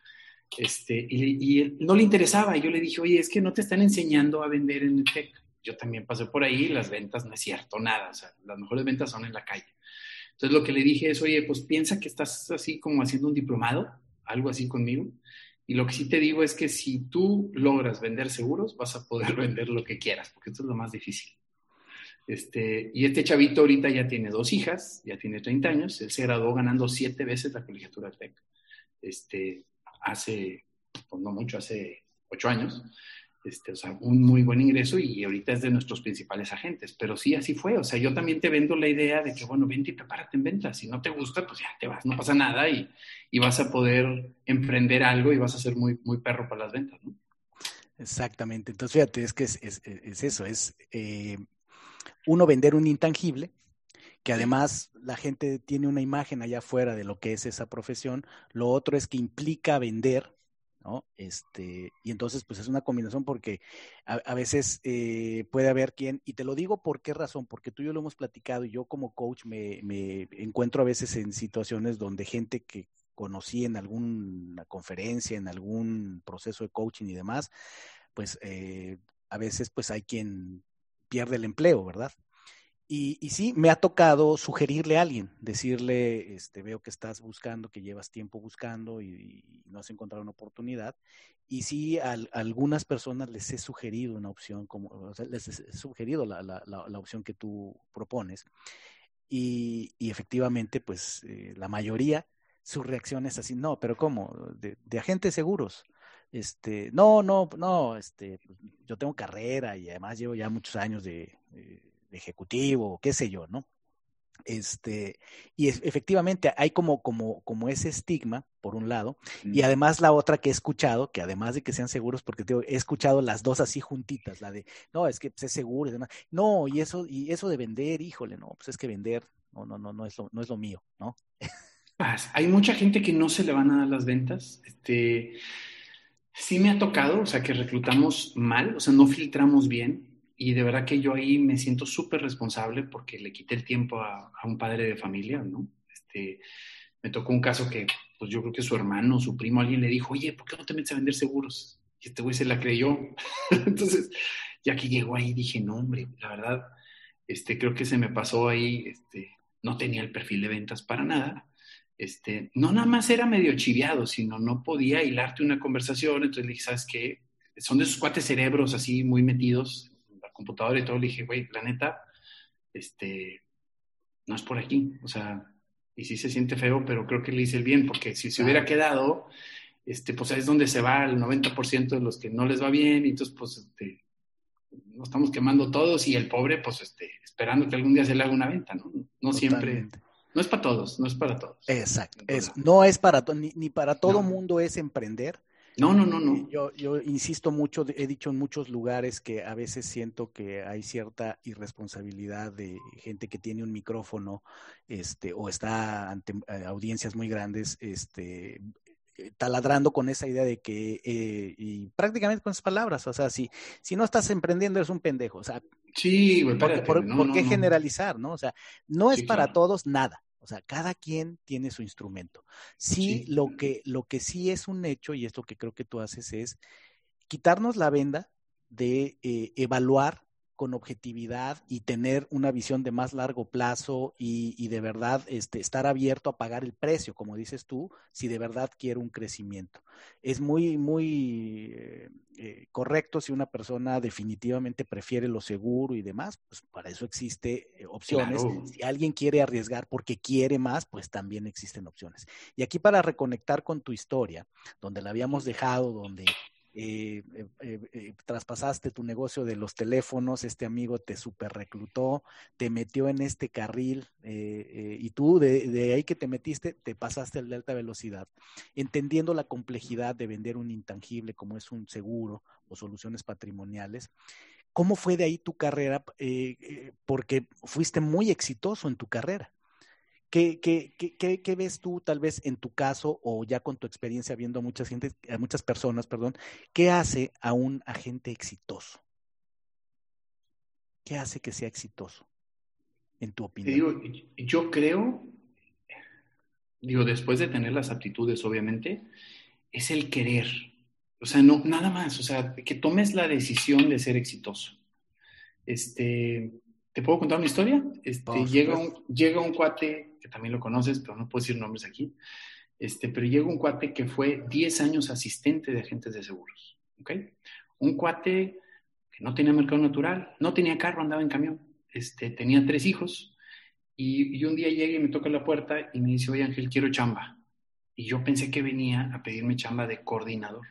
Este, y, y no le interesaba, y yo le dije, oye, es que no te están enseñando a vender en el tech. Yo también pasé por ahí, las ventas no es cierto, nada, o sea, las mejores ventas son en la calle. Entonces lo que le dije es, oye, pues piensa que estás así como haciendo un diplomado, algo así conmigo, y lo que sí te digo es que si tú logras vender seguros, vas a poder [LAUGHS] vender lo que quieras, porque esto es lo más difícil. Este, y este chavito ahorita ya tiene dos hijas, ya tiene 30 años, él se graduó ganando siete veces la colegiatura TEC. Este, hace, pues no mucho, hace ocho años. Este, o sea, un muy buen ingreso y ahorita es de nuestros principales agentes. Pero sí, así fue. O sea, yo también te vendo la idea de que, bueno, vente y prepárate en ventas. Si no te gusta, pues ya te vas, no pasa nada y, y vas a poder emprender algo y vas a ser muy, muy perro para las ventas, ¿no? Exactamente. Entonces, fíjate, es que es, es, es eso, es eh, uno vender un intangible, que además la gente tiene una imagen allá afuera de lo que es esa profesión. Lo otro es que implica vender, ¿no? Este, y entonces, pues es una combinación porque a, veces eh, puede haber quien, y te lo digo por qué razón, porque tú y yo lo hemos platicado y yo como coach me, me encuentro a veces en situaciones donde gente que conocí en alguna conferencia, en algún proceso de coaching y demás, pues eh, a veces pues hay quien pierde el empleo, ¿verdad? Y, y, sí, me ha tocado sugerirle a alguien, decirle, este, veo que estás buscando, que llevas tiempo buscando y, no has encontrado una oportunidad. Y sí, a, algunas personas les he sugerido una opción, como, les he sugerido la, opción que tú propones. Y, efectivamente, pues eh, la mayoría, su reacción es así, no, pero ¿cómo? De agentes seguros este, no, no, no, este, pues, yo tengo carrera y además llevo ya muchos años de, ejecutivo, qué sé yo, ¿no? Este, y efectivamente hay como, como, como ese estigma, por un lado, y además la otra que he escuchado, que además de que sean seguros, porque he escuchado las dos así juntitas, la de, no, es que pues, es seguro y demás, no, y eso, y eso de vender, híjole, no, pues es que vender, no, no, no, no es lo, no es lo mío, ¿no? Hay mucha gente que no se le van a dar las ventas, este, Sí me ha tocado, o sea, que reclutamos mal, o sea, no filtramos bien y de verdad que yo ahí me siento súper responsable porque le quité el tiempo a, un padre de familia, ¿no? Este, me tocó un caso que, pues yo creo que su hermano, su primo, alguien le dijo, oye, ¿por qué no te metes a vender seguros? Y este güey se la creyó. [LAUGHS] Entonces, ya que llegó ahí, dije, no, hombre, la verdad, este, creo que se me pasó ahí, este, no tenía el perfil de ventas para nada este, no nada más era medio chiviado, sino no podía hilarte una conversación. Entonces le dije, ¿sabes qué? Son de esos cuates cerebros así muy metidos en la computadora y todo. Le dije, güey, la neta, este, no es por aquí. O sea, y sí se siente feo, pero creo que le hice el bien, porque si se hubiera quedado, este, pues es donde se va el 90% de los que no les va bien, y entonces, pues, este, nos estamos quemando todos y el pobre, pues, este, esperando que algún día se le haga una venta, ¿no? No siempre. No es para todos, no es para todos. Exacto. no es para ni, ni para todo mundo es emprender. No, no, no, no. Yo, yo insisto mucho, he dicho en muchos lugares que a veces siento que hay cierta irresponsabilidad de gente que tiene un micrófono, este, o está ante eh, audiencias muy grandes, este, eh, taladrando con esa idea de que, eh, y prácticamente con esas palabras, o sea, si, si no estás emprendiendo eres un pendejo, o sea, sí, ¿por, qué generalizar, no? O sea, no es para todos nada, o sea, cada quien tiene su instrumento. Sí, Lo, que, lo que sí es un hecho, y esto que creo que tú haces, es quitarnos la venda de eh, evaluar con objetividad y tener una visión de más largo plazo y, de verdad este, estar abierto a pagar el precio, como dices tú, si de verdad quiere un crecimiento. Es muy, muy eh, eh, correcto si una persona definitivamente prefiere lo seguro y demás, pues para eso existe eh, opciones. Si alguien quiere arriesgar porque quiere más, pues también existen opciones. Y aquí para reconectar con tu historia, donde la habíamos dejado, donde eh, eh, eh, traspasaste tu negocio de los teléfonos, este amigo te super reclutó, te metió en este carril y tú de, ahí que te metiste te pasaste al de alta velocidad, entendiendo la complejidad de vender un intangible como es un seguro o soluciones patrimoniales. ¿Cómo fue de ahí tu carrera? porque fuiste muy exitoso en tu carrera. ¿Qué, qué, qué, qué, ves tú, tal vez en tu caso, o ya con tu experiencia viendo a muchas, gente, a muchas personas, perdón, qué hace a un agente exitoso? ¿Qué hace que sea exitoso, en tu opinión? Digo, yo creo, digo, después de tener las aptitudes, obviamente, es el querer. O sea, no, nada más, o sea, que tomes la decisión de ser exitoso. Este, ¿Te puedo contar una historia? Este, llega, un, llega un cuate, que también lo conoces, pero no puedo decir nombres aquí, este, pero llega un cuate que fue 10 años asistente de agentes de seguros. ¿okay? Un cuate que no tenía mercado natural, no tenía carro, andaba en camión, este, tenía tres hijos y, y un día llega y me toca la puerta y me dice, oye Ángel, quiero chamba. Y yo pensé que venía a pedirme chamba de coordinador.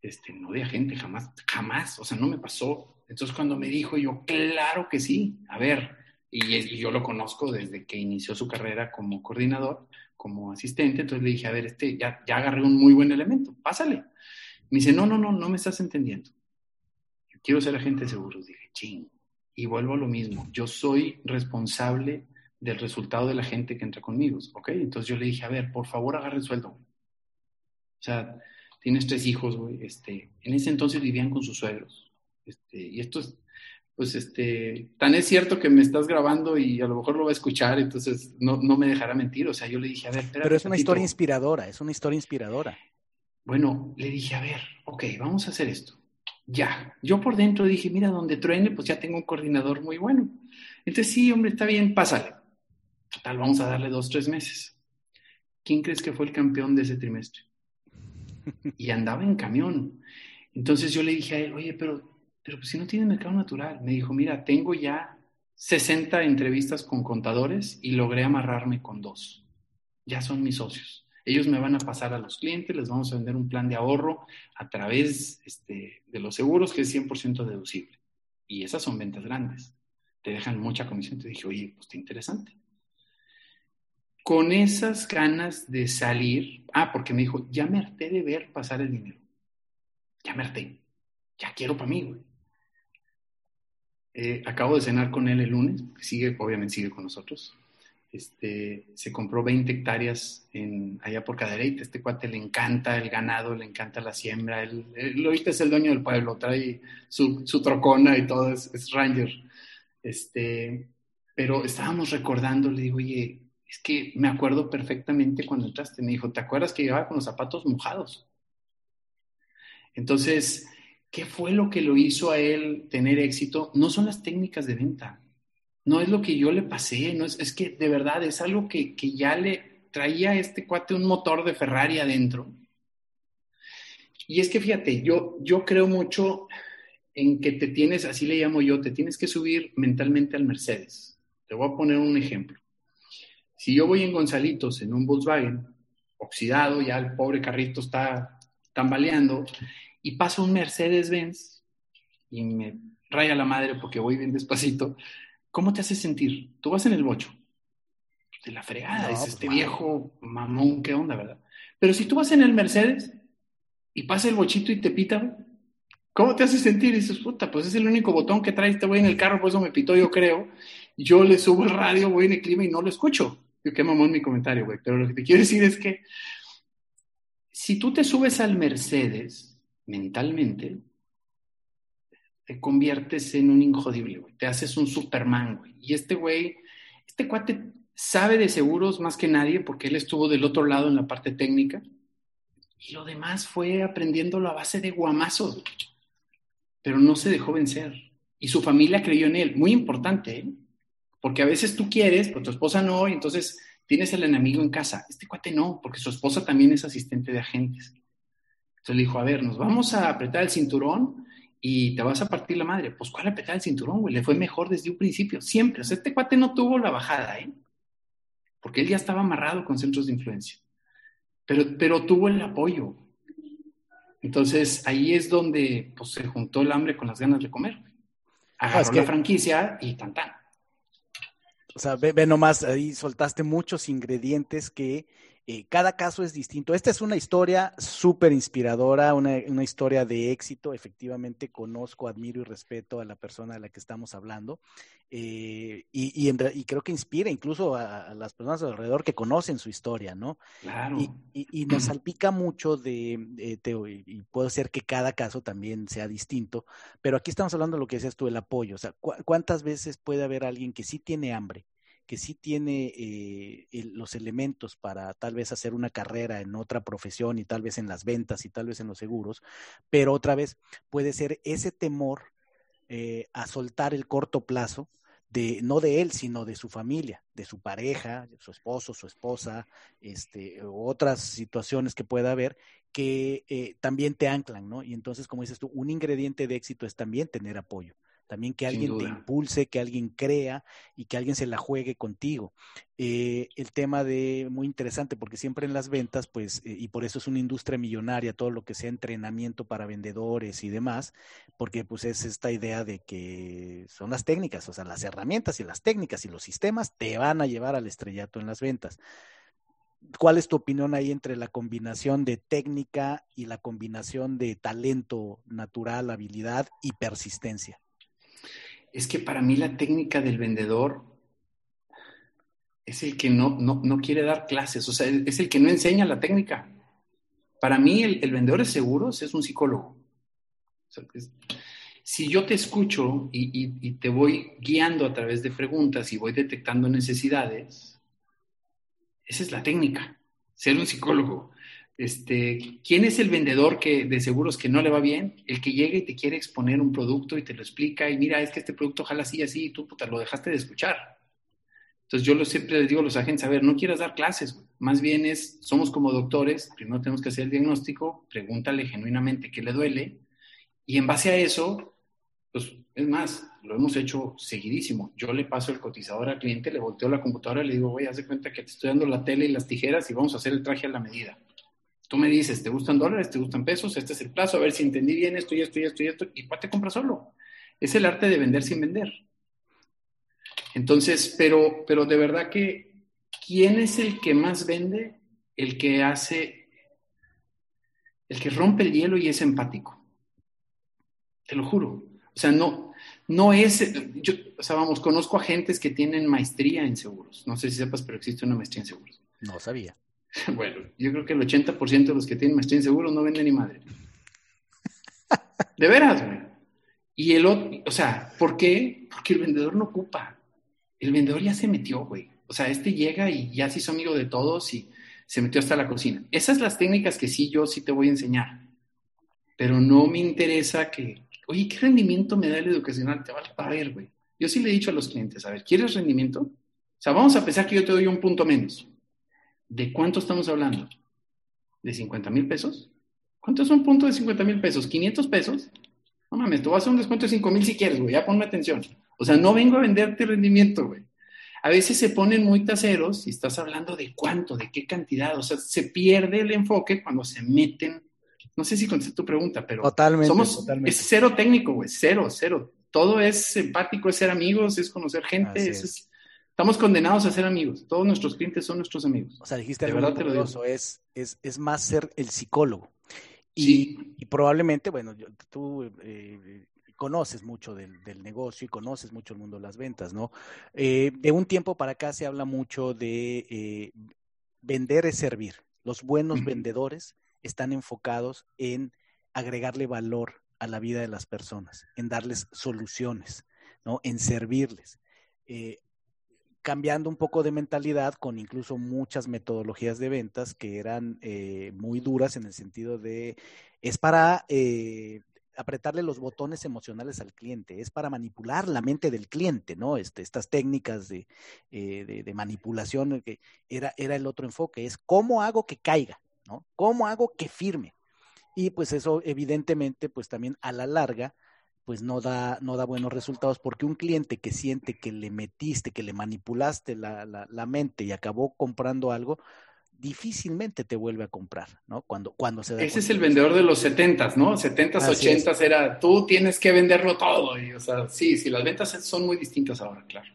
Este, no de agente, jamás, jamás, o sea, no me pasó entonces cuando me dijo yo, claro que sí, a ver, y, yo lo conozco desde que inició su carrera como coordinador, como asistente, entonces le dije, a ver, este, ya, ya agarré un muy buen elemento, pásale. Me dice, no, no, no, no me estás entendiendo. Quiero ser agente de seguros. Dije, ching. Y vuelvo a lo mismo, yo soy responsable del resultado de la gente que entra conmigo, ¿ok? Entonces yo le dije, a ver, por favor agarre el sueldo, O sea, tienes tres hijos, güey, este, en ese entonces vivían con sus suegros este, y esto es, pues, este, tan es cierto que me estás grabando y a lo mejor lo va a escuchar, entonces no, no me dejará mentir. O sea, yo le dije, a ver, Pero es una historia inspiradora, es una historia inspiradora. Bueno, le dije, a ver, ok, vamos a hacer esto. Ya, yo por dentro dije, mira, donde truene, pues ya tengo un coordinador muy bueno. Entonces, sí, hombre, está bien, pásale. Total, vamos a darle dos, tres meses. ¿Quién crees que fue el campeón de ese trimestre? [LAUGHS] Y andaba en camión. Entonces yo le dije a él, oye, pero pero pues si no tiene mercado natural, me dijo, mira, tengo ya 60 entrevistas con contadores y logré amarrarme con dos. Ya son mis socios. Ellos me van a pasar a los clientes, les vamos a vender un plan de ahorro a través este, de los seguros que es 100% deducible. Y esas son ventas grandes. Te dejan mucha comisión. Te dije, oye, pues está interesante. Con esas ganas de salir, ah, porque me dijo, ya me harté de ver pasar el dinero. Ya me harté. Ya quiero para mí, güey. Eh, acabo de cenar con él el lunes, sigue, obviamente sigue con nosotros. Este, se compró 20 hectáreas en, allá por Cadereyte. Este cuate le encanta el ganado, le encanta la siembra. Él, lo viste, es el dueño del pueblo, trae su, su trocona y todo, es, es, Ranger. Este, pero estábamos recordando, le digo, oye, es que me acuerdo perfectamente cuando entraste. Me dijo, ¿te acuerdas que llevaba con los zapatos mojados? Entonces, ¿Qué fue lo que lo hizo a él tener éxito? No son las técnicas de venta, no es lo que yo le pasé, no es, es que de verdad es algo que, que ya le traía este cuate un motor de Ferrari adentro. Y es que fíjate, yo, yo creo mucho en que te tienes, así le llamo yo, te tienes que subir mentalmente al Mercedes. Te voy a poner un ejemplo. Si yo voy en Gonzalitos en un Volkswagen oxidado, ya el pobre carrito está tambaleando, y pasa un Mercedes-Benz y me raya la madre porque voy bien despacito. ¿Cómo te hace sentir? Tú vas en el bocho, de la fregada, es pues, este viejo mamón, ¿qué onda, verdad? Pero si tú vas en el Mercedes y pasa el bochito y te pita, ¿cómo te hace sentir? Y dices, puta, pues es el único botón que trae este güey en el carro, por eso me pitó, yo creo. Yo le subo el radio, voy en el clima y no lo escucho. Yo qué mamón mi comentario, güey. Pero lo que te quiero decir es que si tú te subes al Mercedes mentalmente, te conviertes en un injodible, güey. Te haces un Superman. Y este güey, este cuate sabe de seguros más que nadie porque él estuvo del otro lado en la parte técnica. Y lo demás fue aprendiéndolo a base de guamazos, pero no se dejó vencer. Y su familia creyó en él. Muy importante, ¿eh? Porque a veces tú quieres, pero tu esposa no, y entonces tienes el enemigo en casa. Este cuate no, porque su esposa también es asistente de agentes. Entonces le dijo, a ver, nos vamos a apretar el cinturón y te vas a partir la madre. Pues, ¿cuál apretar el cinturón, güey? Le fue mejor desde un principio, siempre. O sea, este cuate no tuvo la bajada, ¿eh? Porque él ya estaba amarrado con centros de influencia. Pero, pero tuvo el apoyo. Entonces, ahí es donde pues, se juntó el hambre con las ganas de comer. Agarró la franquicia y tan tan. O sea, ve, ve, nomás, ahí soltaste muchos ingredientes que eh, cada caso es distinto. Esta es una historia súper inspiradora, una, historia de éxito. Efectivamente, conozco, admiro y respeto a la persona de la que estamos hablando. Eh, y, y, creo que inspira incluso a, las personas alrededor que conocen su historia, ¿no? Claro. Y, nos salpica mucho de, y puede ser que cada caso también sea distinto, pero aquí estamos hablando de lo que decías tú, el apoyo. O sea, ¿cuántas veces puede haber alguien que sí tiene hambre? Que sí tiene eh, los elementos para tal vez hacer una carrera en otra profesión y tal vez en las ventas y tal vez en los seguros, pero otra vez puede ser ese temor eh, a soltar el corto plazo, de, no de él, sino de su familia, de su pareja, su esposo, su esposa, este, otras situaciones que pueda haber que eh, también te anclan, ¿no? Y entonces, como dices tú, un ingrediente de éxito es también tener apoyo también que alguien te impulse, que alguien crea y que alguien se la juegue contigo. Eh, el tema de, muy interesante, porque siempre en las ventas, pues, eh, y por eso es una industria millonaria, todo lo que sea entrenamiento para vendedores y demás, porque pues es esta idea de que son las técnicas, o sea, las herramientas y las técnicas y los sistemas te van a llevar al estrellato en las ventas. ¿Cuál es tu opinión ahí entre la combinación de técnica y la combinación de talento natural, habilidad y persistencia? Es que para mí la técnica del vendedor es el que no, no, quiere dar clases, o sea, es el que no enseña la técnica. Para mí el, vendedor de seguros es un psicólogo. si yo te escucho y, te voy guiando a través de preguntas y voy detectando necesidades, esa es la técnica, ser un psicólogo. Este, ¿Quién es el vendedor que, de seguros que no le va bien? El que llega y te quiere exponer un producto y te lo explica y mira, es que este producto jala así, así, y tú puta, lo dejaste de escuchar. Entonces yo lo, siempre les digo a los agentes, a ver, no quieras dar clases, más bien es, somos como doctores, primero tenemos que hacer el diagnóstico, pregúntale genuinamente qué le duele y en base a eso, pues es más, lo hemos hecho seguidísimo. Yo le paso el cotizador al cliente, le volteo la computadora y le digo, voy, haz de cuenta que te estoy dando la tele y las tijeras y vamos a hacer el traje a la medida Tú me dices, ¿te gustan dólares? ¿Te gustan pesos? Este es el plazo, a ver si entendí bien esto y esto y esto y esto. ¿Y te compra solo? Es el arte de vender sin vender. Entonces, pero, pero de verdad que, ¿quién es el que más vende? El que hace, el que rompe el hielo y es empático. Te lo juro. O sea, no, no es, yo, o sea, vamos, conozco agentes que tienen maestría en seguros. No sé si sepas, pero existe una maestría en seguros. No sabía. [LAUGHS] Bueno, yo creo que el 80% de los que tienen maestría en seguros no venden ni madre. De veras, güey. Y el otro, o sea, ¿por qué? Porque el vendedor no ocupa. El vendedor ya se metió, güey. O sea, este llega y ya se hizo amigo de todos y se metió hasta la cocina. Esas las técnicas que sí, yo sí te voy a enseñar. Pero no me interesa que, oye, ¿qué rendimiento me da el educacional? Te va a ver, güey. Yo sí le he dicho a los clientes, a ver, ¿quieres rendimiento? O sea, vamos a pensar que yo te doy un punto menos. ¿De cuánto estamos hablando? ¿De 50 mil pesos? ¿Cuánto es un punto de 50 mil pesos? ¿500 pesos? No mames, tú vas a hacer un descuento de 5 mil si quieres, güey, ya ponme atención. O sea, no vengo a venderte rendimiento, güey. a veces se ponen muy taseros y estás hablando de cuánto, de qué cantidad, o sea, se pierde el enfoque cuando se meten, no sé si contesté tu pregunta, pero totalmente, somos, totalmente. es cero técnico, güey, cero, cero. Todo es empático, es ser amigos, es conocer gente, es, es. Estamos condenados a ser amigos, todos nuestros clientes son nuestros amigos. O sea, dijiste algo muy curioso, es, es, es más ser el psicólogo. Y, Sí. y probablemente, bueno, yo- tú eh, conoces mucho del, del negocio y conoces mucho el mundo de las ventas, ¿no? Eh, de un tiempo para acá se habla mucho de eh, vender es servir. Los buenos vendedores están enfocados en agregarle valor a la vida de las personas, en darles soluciones, ¿no? En servirles. Eh, cambiando un poco de mentalidad con incluso muchas metodologías de ventas que eran eh, muy duras en el sentido de, es para eh, apretarle los botones emocionales al cliente, es para manipular la mente del cliente, ¿no? Este, estas técnicas de, eh, de, de manipulación, que era, era el otro enfoque, es cómo hago que caiga, ¿no? ¿Cómo hago que firme? Y pues eso evidentemente, pues también a la larga, pues no da, no da buenos resultados porque un cliente que siente que le metiste, que le manipulaste la, la, la mente y acabó comprando algo, difícilmente te vuelve a comprar, ¿no? Cuando, cuando se da Ese es el vendedor de los 70s, ¿no? 70s, Así es. 80s era, tú tienes que venderlo todo. Y, o sea, sí, sí, las ventas son muy distintas ahora, claro.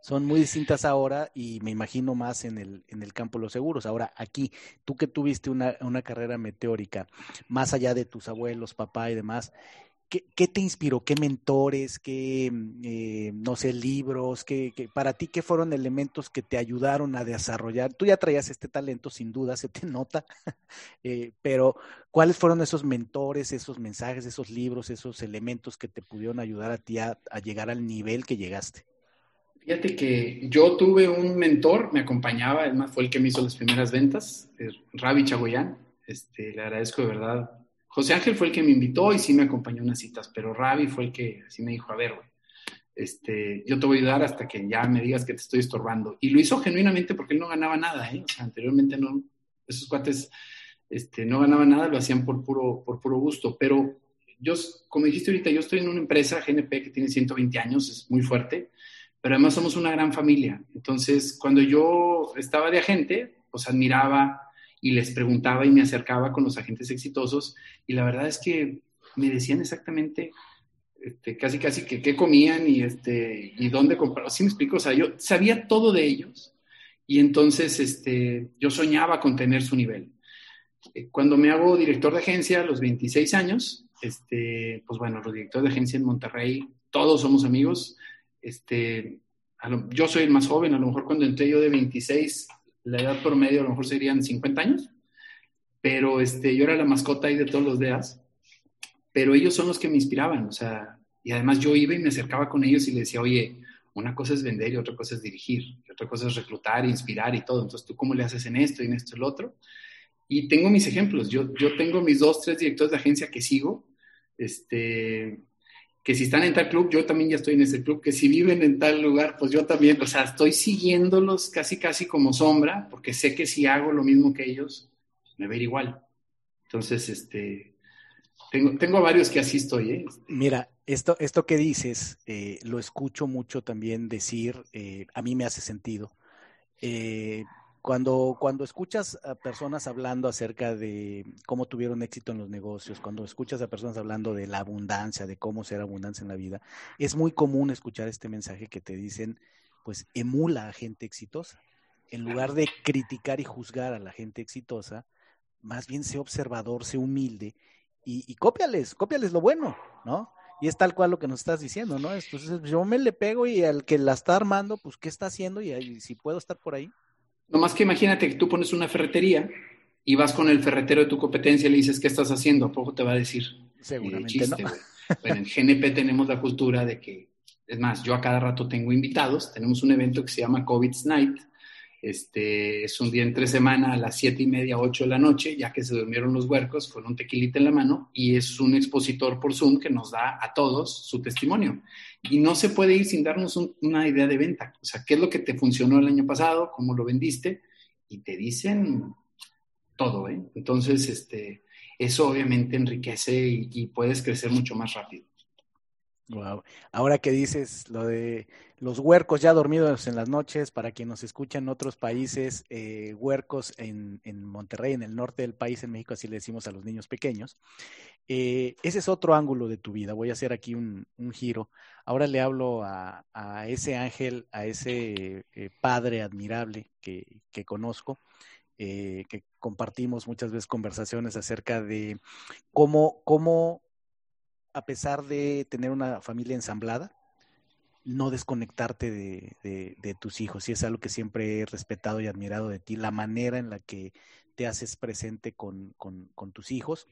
Son muy distintas ahora y me imagino más en el, en el campo de los seguros. Ahora, aquí, tú que tuviste una, una carrera meteórica, más allá de tus abuelos, papá y demás, ¿qué, te inspiró? ¿Qué mentores? ¿Qué, eh, no sé, libros? ¿Qué, qué- para ti, qué fueron elementos que te ayudaron a desarrollar? Tú ya traías este talento, sin duda, se te [LAUGHS] nota, eh, pero ¿cuáles fueron esos mentores, esos mensajes, esos libros, esos elementos que te pudieron ayudar a ti a, a llegar al nivel que llegaste? Fíjate que yo tuve un mentor, me acompañaba, además fue el que me hizo las primeras ventas, eh, Ravi Chagoyán. Este, le agradezco de verdad. José Ángel fue el que me invitó y sí me acompañó unas citas, pero Ravi fue el que así me dijo, a ver, güey, este, yo te voy a ayudar hasta que ya me digas que te estoy estorbando. Y lo hizo genuinamente porque él no ganaba nada, ¿eh? Anteriormente no, esos cuates este, no ganaban nada, lo hacían por puro, por puro gusto. Pero yo, como dijiste ahorita, yo estoy en una empresa, GNP, que tiene 120 años, es muy fuerte, pero además somos una gran familia. Entonces, cuando yo estaba de agente, pues admiraba y les preguntaba y me acercaba con los agentes exitosos y la verdad es que me decían exactamente este, casi casi que qué comían y, este, y dónde comprar. ¿Sí me explico? O sea, yo sabía todo de ellos y entonces este, yo soñaba con tener su nivel. Eh, Cuando me hago director de agencia a los 26 años, este, pues bueno, los directores de agencia en Monterrey, todos somos amigos. Este, yo soy el más joven, a lo mejor cuando entré yo de 26, la edad promedio a lo mejor serían 50 años, pero este, yo era la mascota ahí de todos los días, pero ellos son los que me inspiraban, o sea, y además yo iba y me acercaba con ellos y les decía, oye, una cosa es vender y otra cosa es dirigir, y otra cosa es reclutar, inspirar y todo, entonces tú cómo le haces en esto y en esto y otro. Y tengo mis ejemplos, yo, yo tengo mis dos, tres directores de agencia que sigo, este, que si están en tal club, yo también ya estoy en ese club, que si viven en tal lugar, pues yo también, o sea, estoy siguiéndolos casi, casi como sombra, porque sé que si hago lo mismo que ellos, me va a ir igual. Entonces, este, tengo, tengo varios que así estoy, ¿eh? Mira, esto, esto que dices, eh, lo escucho mucho también decir, eh, a mí me hace sentido. Eh, cuando, cuando escuchas a personas hablando acerca de cómo tuvieron éxito en los negocios, cuando escuchas a personas hablando de la abundancia, de cómo ser abundancia en la vida, es muy común escuchar este mensaje que te dicen, pues emula a gente exitosa. En lugar de criticar y juzgar a la gente exitosa, más bien sé observador, sé humilde y, y cópiales, cópiales lo bueno, ¿no? Y es tal cual lo que nos estás diciendo, ¿no? Entonces yo me le pego y al que la está armando, pues, ¿qué está haciendo? Y, y si puedo estar por ahí. No más que imagínate que tú pones una ferretería y vas con el ferretero de tu competencia y le dices, ¿qué estás haciendo? ¿A poco te va a decir? Seguramente chiste, no. Bueno, en GNP tenemos la cultura de que, es más, yo a cada rato tengo invitados, tenemos un evento que se llama COVID's Night, este, es un día entre semana a las siete y media, ocho de la noche, ya que se durmieron los huercos con un tequilita en la mano y es un expositor por Zoom que nos da a todos su testimonio. Y no se puede ir sin darnos un, una idea de venta. O sea, ¿qué es lo que te funcionó el año pasado? ¿Cómo lo vendiste? Y te dicen todo, ¿eh? Entonces, este, eso obviamente enriquece y, y puedes crecer mucho más rápido. Wow. Ahora que dices lo de los huercos ya dormidos en las noches, para quien nos escucha en otros países, eh, huercos en, Monterrey, en el norte del país, en México, así le decimos a los niños pequeños. Eh, ese es otro ángulo de tu vida. Voy a hacer aquí un, giro. Ahora le hablo a, ese ángel, a ese eh, padre admirable que, que conozco, que compartimos muchas veces conversaciones acerca de cómo, cómo a pesar de tener una familia ensamblada, no desconectarte de, tus hijos. Y es algo que siempre he respetado y admirado de ti, la manera en la que te haces presente con, tus hijos.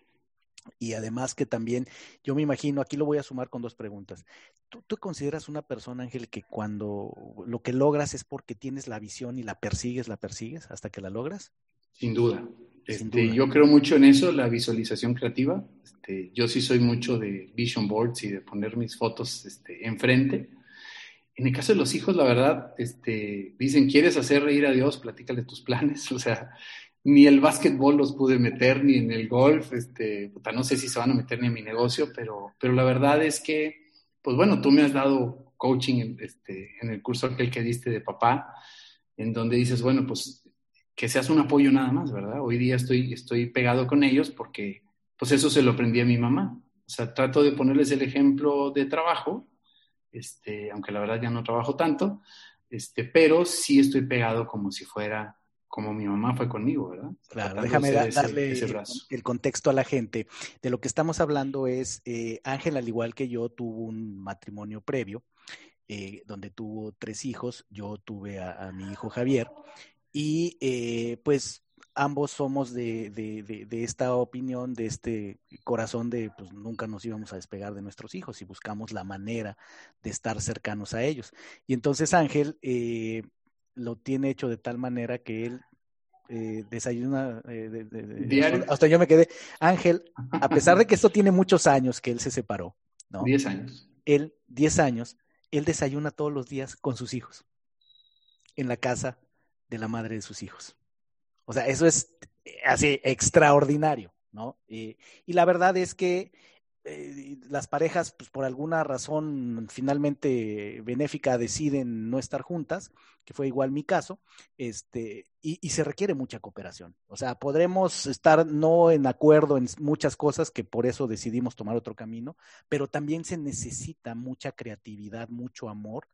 Y además que también, yo me imagino, aquí lo voy a sumar con dos preguntas. ¿Tú, ¿Tú, consideras una persona, Ángel, que cuando lo que logras es porque tienes la visión y la persigues, la persigues hasta que la logras? Sin duda. Este, yo creo mucho en eso, la visualización creativa. Este, yo sí soy mucho de vision boards y de poner mis fotos este, enfrente. En el caso de los hijos, la verdad, este, dicen, ¿quieres hacer reír a Dios? Platícale tus planes. [LAUGHS] O sea, ni el básquetbol los pude meter, ni en el golf. Este, no sé si se van a meter ni en mi negocio, pero, pero la verdad es que, pues bueno, tú me has dado coaching este, en el curso aquel que diste de papá, en donde dices, bueno, pues que seas un apoyo nada más, ¿verdad? Hoy día estoy, estoy pegado con ellos porque, pues eso se lo aprendí a mi mamá. O sea, trato de ponerles el ejemplo de trabajo, este, aunque la verdad ya no trabajo tanto, este, pero sí estoy pegado como si fuera como mi mamá fue conmigo, ¿verdad? Claro, déjame darle el contexto a la gente. De lo que estamos hablando es, eh, Ángel, al igual que yo, tuvo un matrimonio previo, eh, donde tuvo tres hijos, yo tuve a mi hijo Javier, y eh, pues ambos somos de, de, esta opinión, de este corazón de pues nunca nos íbamos a despegar de nuestros hijos y buscamos la manera de estar cercanos a ellos. Y entonces Ángel eh, lo tiene hecho de tal manera que él eh, desayuna, hasta yo me quedé, Ángel, a pesar de que esto tiene muchos años que él se separó, ¿no? Diez años. Él, diez años, él desayuna todos los días con sus hijos en la casa de la madre de sus hijos. O sea, eso es eh, así extraordinario, ¿no? y la verdad es que eh, las parejas, pues por alguna razón finalmente benéfica, deciden no estar juntas, que fue igual mi caso, este, y, y, se requiere mucha cooperación. O sea, podremos estar no en acuerdo en muchas cosas, que por eso decidimos tomar otro camino, pero también se necesita mucha creatividad, mucho amor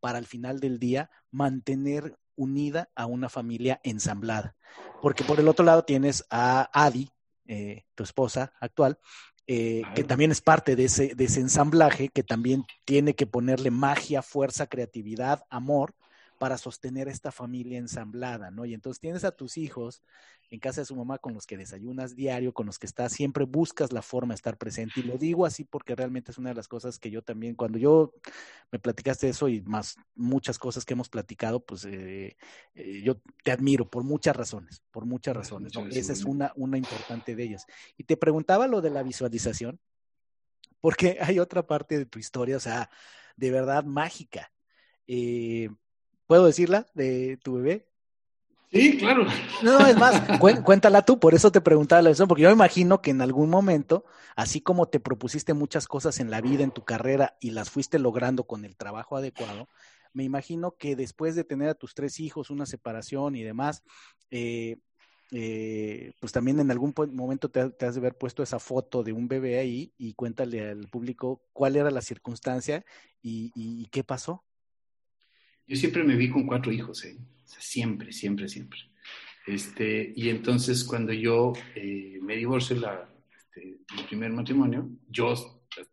para al final del día mantener unida a una familia ensamblada. Porque por el otro lado tienes a Adi, eh, tu esposa actual, eh, que también es parte de ese, de ese ensamblaje, que también tiene que ponerle magia, fuerza, creatividad, amor para sostener esta familia ensamblada, ¿no? Y entonces tienes a tus hijos en casa de su mamá con los que desayunas diario, con los que estás, siempre buscas la forma de estar presente. Y lo digo así porque realmente es una de las cosas que yo también, cuando yo me platicaste eso y más muchas cosas que hemos platicado, pues eh, eh, yo te admiro por muchas razones, por muchas razones. Esa es una, una importante de ellas. Y te preguntaba lo de la visualización, porque [LAUGHS] hay otra parte de tu historia, o sea, de verdad mágica. Eh, ¿Puedo decirla de tu bebé? Sí, claro. No, es más, [LAUGHS] cuéntala tú, por eso te preguntaba la versión, porque yo me imagino que en algún momento, así como te propusiste muchas cosas en la vida, en tu carrera, y las fuiste logrando con el trabajo adecuado, me imagino que después de tener a tus tres hijos, una separación y demás, eh, eh, pues también en algún momento te, has de haber puesto esa foto de un bebé ahí y cuéntale al público cuál era la circunstancia y qué pasó. Yo siempre me vi con cuatro hijos, ¿eh? siempre, siempre, siempre. Este, y entonces cuando yo eh, me divorcio la, este, mi primer matrimonio, yo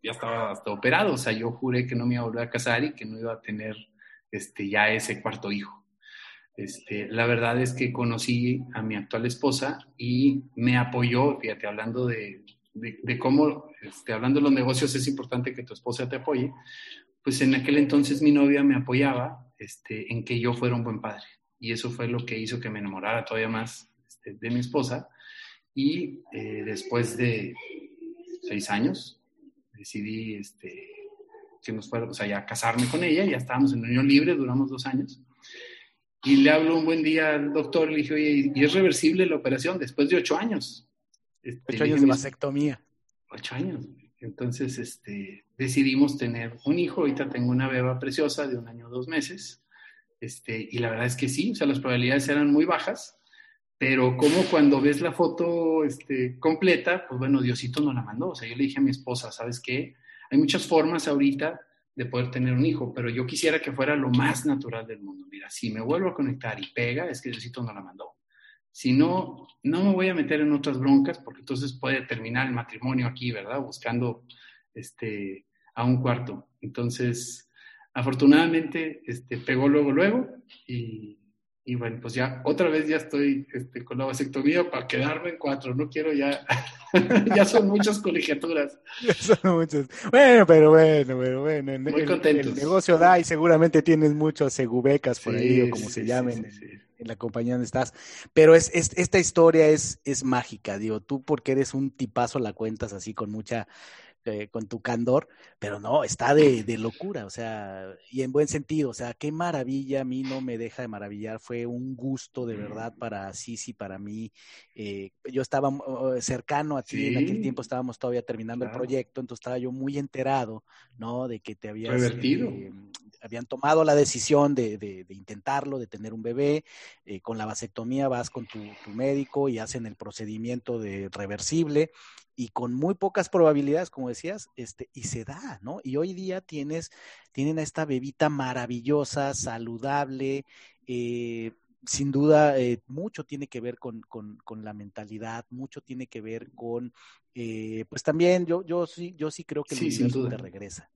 ya estaba hasta operado, o sea, yo juré que no me iba a volver a casar y que no iba a tener este, ya ese cuarto hijo. Este, la verdad es que conocí a mi actual esposa y me apoyó, fíjate, hablando de, de, de cómo, este, hablando de los negocios, es importante que tu esposa te apoye, pues en aquel entonces mi novia me apoyaba este, en que yo fuera un buen padre. Y eso fue lo que hizo que me enamorara todavía más este, de mi esposa. Y eh, después de seis años, decidí este, que nos fuera, o sea, ya casarme con ella, ya estábamos en unión libre, duramos dos años. Y le hablo un buen día al doctor, le dije, oye, ¿y es reversible la operación después de ocho años? Este, ocho años de vasectomía. Ocho años. Entonces, este, decidimos tener un hijo. Ahorita tengo una beba preciosa de un año o dos meses. Este, y la verdad es que sí, o sea, las probabilidades eran muy bajas, pero como cuando ves la foto este, completa, pues bueno, Diosito no la mandó. O sea, yo le dije a mi esposa, ¿sabes qué? Hay muchas formas ahorita de poder tener un hijo, pero yo quisiera que fuera lo más natural del mundo. Mira, si me vuelvo a conectar y pega, es que Diosito no la mandó. Si no, no me voy a meter en otras broncas, porque entonces puede terminar el matrimonio aquí, ¿verdad? Buscando este, a un cuarto. Entonces, afortunadamente, este, pegó luego, luego, y, y bueno, pues ya otra vez ya estoy este, con la vasectomía para quedarme en cuatro. No quiero ya, [LAUGHS] ya son muchas colegiaturas. [LAUGHS] son muchas. Bueno, pero bueno, pero bueno. Muy el, contentos. El negocio da y seguramente tienes muchos segubecas por ahí o como se llamen en, en, la compañía donde estás. Pero es, es, esta historia es, es mágica, digo, tú porque eres un tipazo la cuentas así con mucha eh, con tu candor, pero no, está de, de, locura, o sea, y en buen sentido, o sea, qué maravilla, a mí no me deja de maravillar, fue un gusto de verdad para Sisi, para mí. Eh, yo estaba uh, cercano a ti, sí, en aquel tiempo estábamos todavía terminando claro. el proyecto, entonces estaba yo muy enterado, ¿no? De que te habías... Revertido. Eh, habían tomado la decisión de, de, de intentarlo, de tener un bebé, eh, con la vasectomía vas con tu, tu, médico y hacen el procedimiento de reversible y con muy pocas probabilidades, como decías, este, y se da, ¿no? Y hoy día tienes, tienen a esta bebita maravillosa, saludable, eh, sin duda, eh, mucho tiene que ver con, con, con, la mentalidad, mucho tiene que ver con, eh, pues también yo, yo sí, yo sí creo que el sí, universo te regresa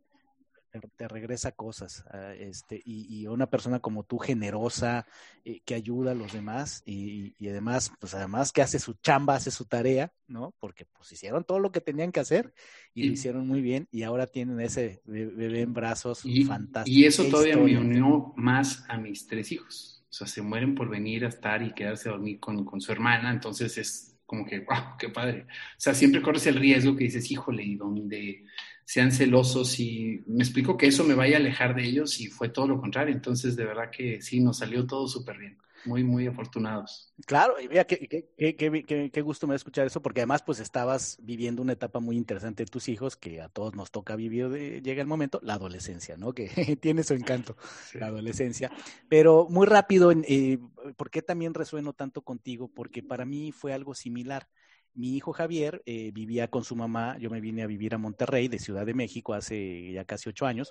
te regresa cosas. Uh, este, y, y, una persona como tú, generosa, eh, que ayuda a los demás y, y, además, pues además que hace su chamba, hace su tarea, ¿no? Porque pues hicieron todo lo que tenían que hacer y, lo hicieron muy bien y ahora tienen ese bebé en brazos fantástico. Y eso todavía me unió más a mis tres hijos. O sea, se mueren por venir a estar y quedarse a dormir con, con su hermana, entonces es como que, wow, qué padre. O sea, siempre corres el riesgo que dices, híjole, ¿y dónde? Sean celosos y me explico que eso me vaya a alejar de ellos y fue todo lo contrario. Entonces, de verdad que sí, nos salió todo súper bien. Muy, muy afortunados. Claro, y mira, qué, qué, qué, qué, gusto me escuchar eso, porque además, pues estabas viviendo una etapa muy interesante de tus hijos, que a todos nos toca vivir, de, llega el momento, la adolescencia, ¿no? Que [LAUGHS] tiene su encanto, sí. la adolescencia. Pero muy rápido, eh, ¿por qué también resueno tanto contigo? Porque para mí fue algo similar mi hijo Javier eh, vivía con su mamá, yo me vine a vivir a Monterrey, de Ciudad de México, hace ya casi ocho años,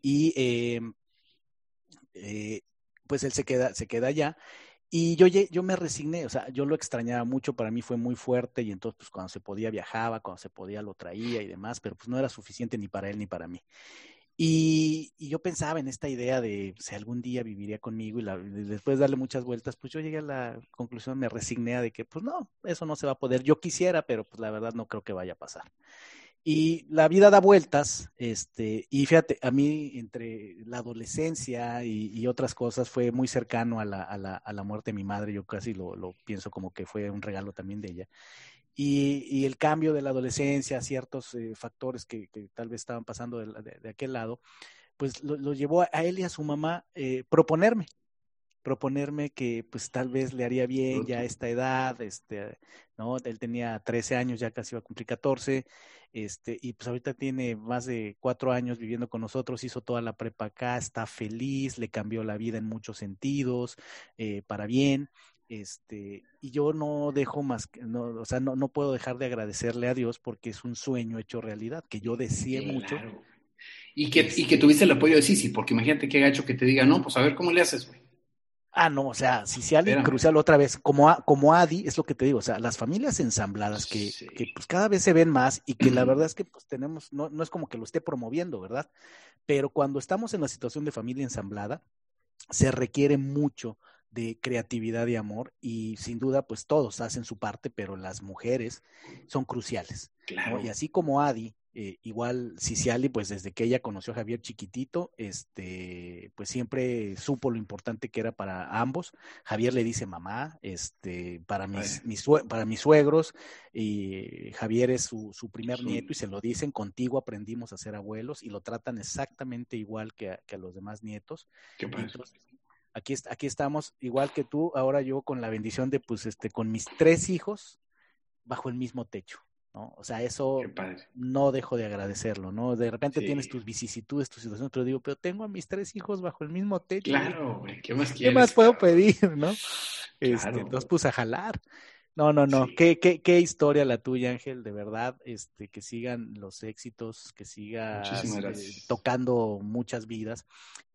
y eh, eh, pues él se queda, se queda allá. Y yo, yo me resigné, o sea, yo lo extrañaba mucho, para mí fue muy fuerte y entonces pues cuando se podía viajaba, cuando se podía lo traía y demás, pero pues no era suficiente ni para él ni para mí. Y, y, yo pensaba en esta idea de si algún día viviría conmigo y, la, después de darle muchas vueltas, pues yo llegué a la conclusión, me resigné a de que pues no, eso no se va a poder. Yo quisiera, pero pues la verdad no creo que vaya a pasar. Y la vida da vueltas, este, y fíjate, a mí entre la adolescencia y, y otras cosas fue muy cercano a la, a, la, a la, muerte de mi madre, yo casi lo, lo pienso como que fue un regalo también de ella. Y, y, el cambio de la adolescencia, ciertos eh, factores que, que, tal vez estaban pasando de, de, de aquel lado, pues lo, lo, llevó a él y a su mamá eh, proponerme, proponerme que pues tal vez le haría bien ya a esta edad, este, ¿no? Él tenía 13 años, ya casi iba a cumplir 14, este, y pues ahorita tiene más de cuatro años viviendo con nosotros, hizo toda la prepa acá, está feliz, le cambió la vida en muchos sentidos, eh, para bien, este, y yo no dejo más, no, o sea, no, no, puedo dejar de agradecerle a Dios porque es un sueño hecho realidad, que yo deseé claro. mucho. Y que, y que tuviste el apoyo de Sisi, porque imagínate qué gacho que te diga, no, pues a ver cómo le haces, güey. Ah, no, o sea, si se alguien crucial otra vez, como, a, como Adi, es lo que te digo, o sea, las familias ensambladas que, sí. que pues cada vez se ven más y que la verdad es que pues tenemos, no, no es como que lo esté promoviendo, ¿verdad? Pero cuando estamos en la situación de familia ensamblada, se requiere mucho de creatividad y amor y sin duda pues todos hacen su parte, pero las mujeres son cruciales. Claro. ¿no? Y así como Adi, eh, igual Ciciali, pues desde que ella conoció a Javier chiquitito, este, pues siempre supo lo importante que era para ambos. Javier le dice mamá, este, para mis, mis para mis suegros, y Javier es su, su primer sí. nieto y se lo dicen, contigo aprendimos a ser abuelos y lo tratan exactamente igual que a, que a los demás nietos. Qué Entonces, aquí, aquí estamos, igual que tú, ahora yo con la bendición de, pues, este, con mis tres hijos bajo el mismo techo. ¿no? O sea, eso no dejo de agradecerlo, ¿no? De repente tienes tus vicisitudes, tus situaciones, pero digo, pero tengo a mis tres hijos bajo el mismo techo. Claro, güey, ¿qué más quieres? ¿Qué más puedo pedir, no? [LAUGHS] Este, entonces puse a jalar. No, no, no. Qué, qué, qué, historia la tuya, Ángel, de verdad. Este, que sigan los éxitos, que siga eh, tocando muchas vidas.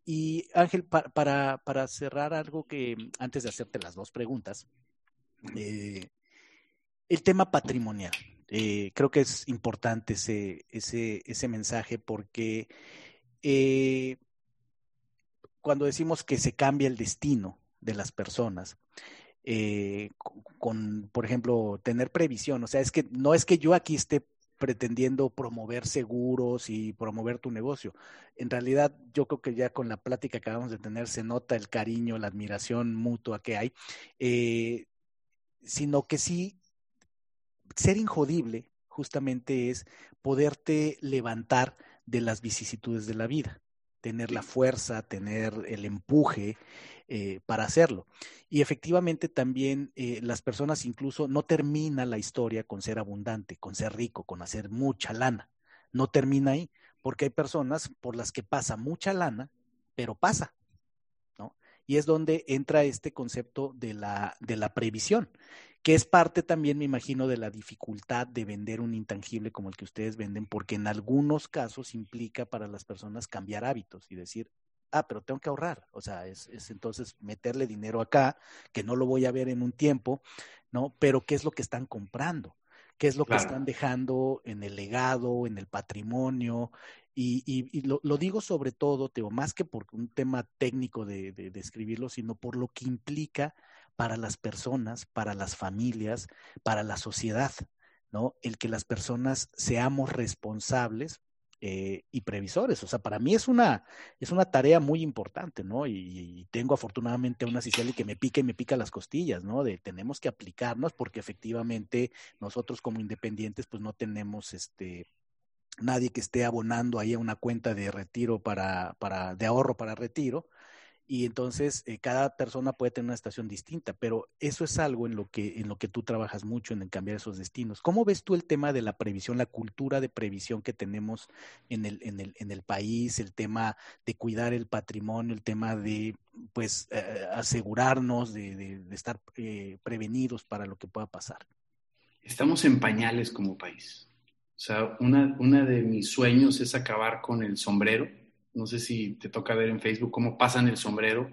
Y Ángel, para, para, cerrar algo que antes de hacerte las dos preguntas, eh, el tema patrimonial. Eh, creo que es importante ese, ese, ese mensaje porque cuando decimos que se cambia el destino de las personas, eh, con, por ejemplo, tener previsión. O sea, es que no es que yo aquí esté pretendiendo promover seguros y promover tu negocio. En realidad, yo creo que ya con la plática que acabamos de tener se nota el cariño, la admiración mutua que hay, eh, sino que sí, ser injodible justamente es poderte levantar de las vicisitudes de la vida, tener la fuerza, tener el empuje, eh, para hacerlo. Y efectivamente también eh, las personas incluso no termina la historia con ser abundante, con ser rico, con hacer mucha lana. No termina ahí, porque hay personas por las que pasa mucha lana, pero pasa. ¿no? Y es donde entra este concepto de la, de la previsión, que es parte también, me imagino, de la dificultad de vender un intangible como el que ustedes venden, porque en algunos casos implica para las personas cambiar hábitos y decir, ah, pero tengo que ahorrar. O sea, es, es, entonces meterle dinero acá, que no lo voy a ver en un tiempo, ¿no? Pero ¿qué es lo que están comprando? ¿Qué es lo que están dejando en el legado, en el patrimonio? Y, y, lo, lo, digo sobre todo, Teo, más que por un tema técnico de, de, de escribirlo, sino por lo que implica para las personas, para las familias, para la sociedad, ¿no? El que las personas seamos responsables eh, y previsores. O sea, para mí es una, es una tarea muy importante, ¿no? Y, tengo afortunadamente una Ciceli que me pica y me pica las costillas, ¿no? De tenemos que aplicarnos porque efectivamente nosotros como independientes pues no tenemos este nadie que esté abonando ahí a una cuenta de retiro para, para, de ahorro para retiro y entonces eh, cada persona puede tener una estación distinta, pero eso es algo en lo que en lo que tú trabajas mucho en cambiar esos destinos. ¿Cómo ves tú el tema de la previsión, la cultura de previsión que tenemos en el en el en el país, el tema de cuidar el patrimonio, el tema de pues eh, asegurarnos de, estar eh, prevenidos para lo que pueda pasar? Estamos en pañales como país. O sea, una, una de mis sueños es acabar con el sombrero no sé si te toca ver en Facebook cómo pasan el sombrero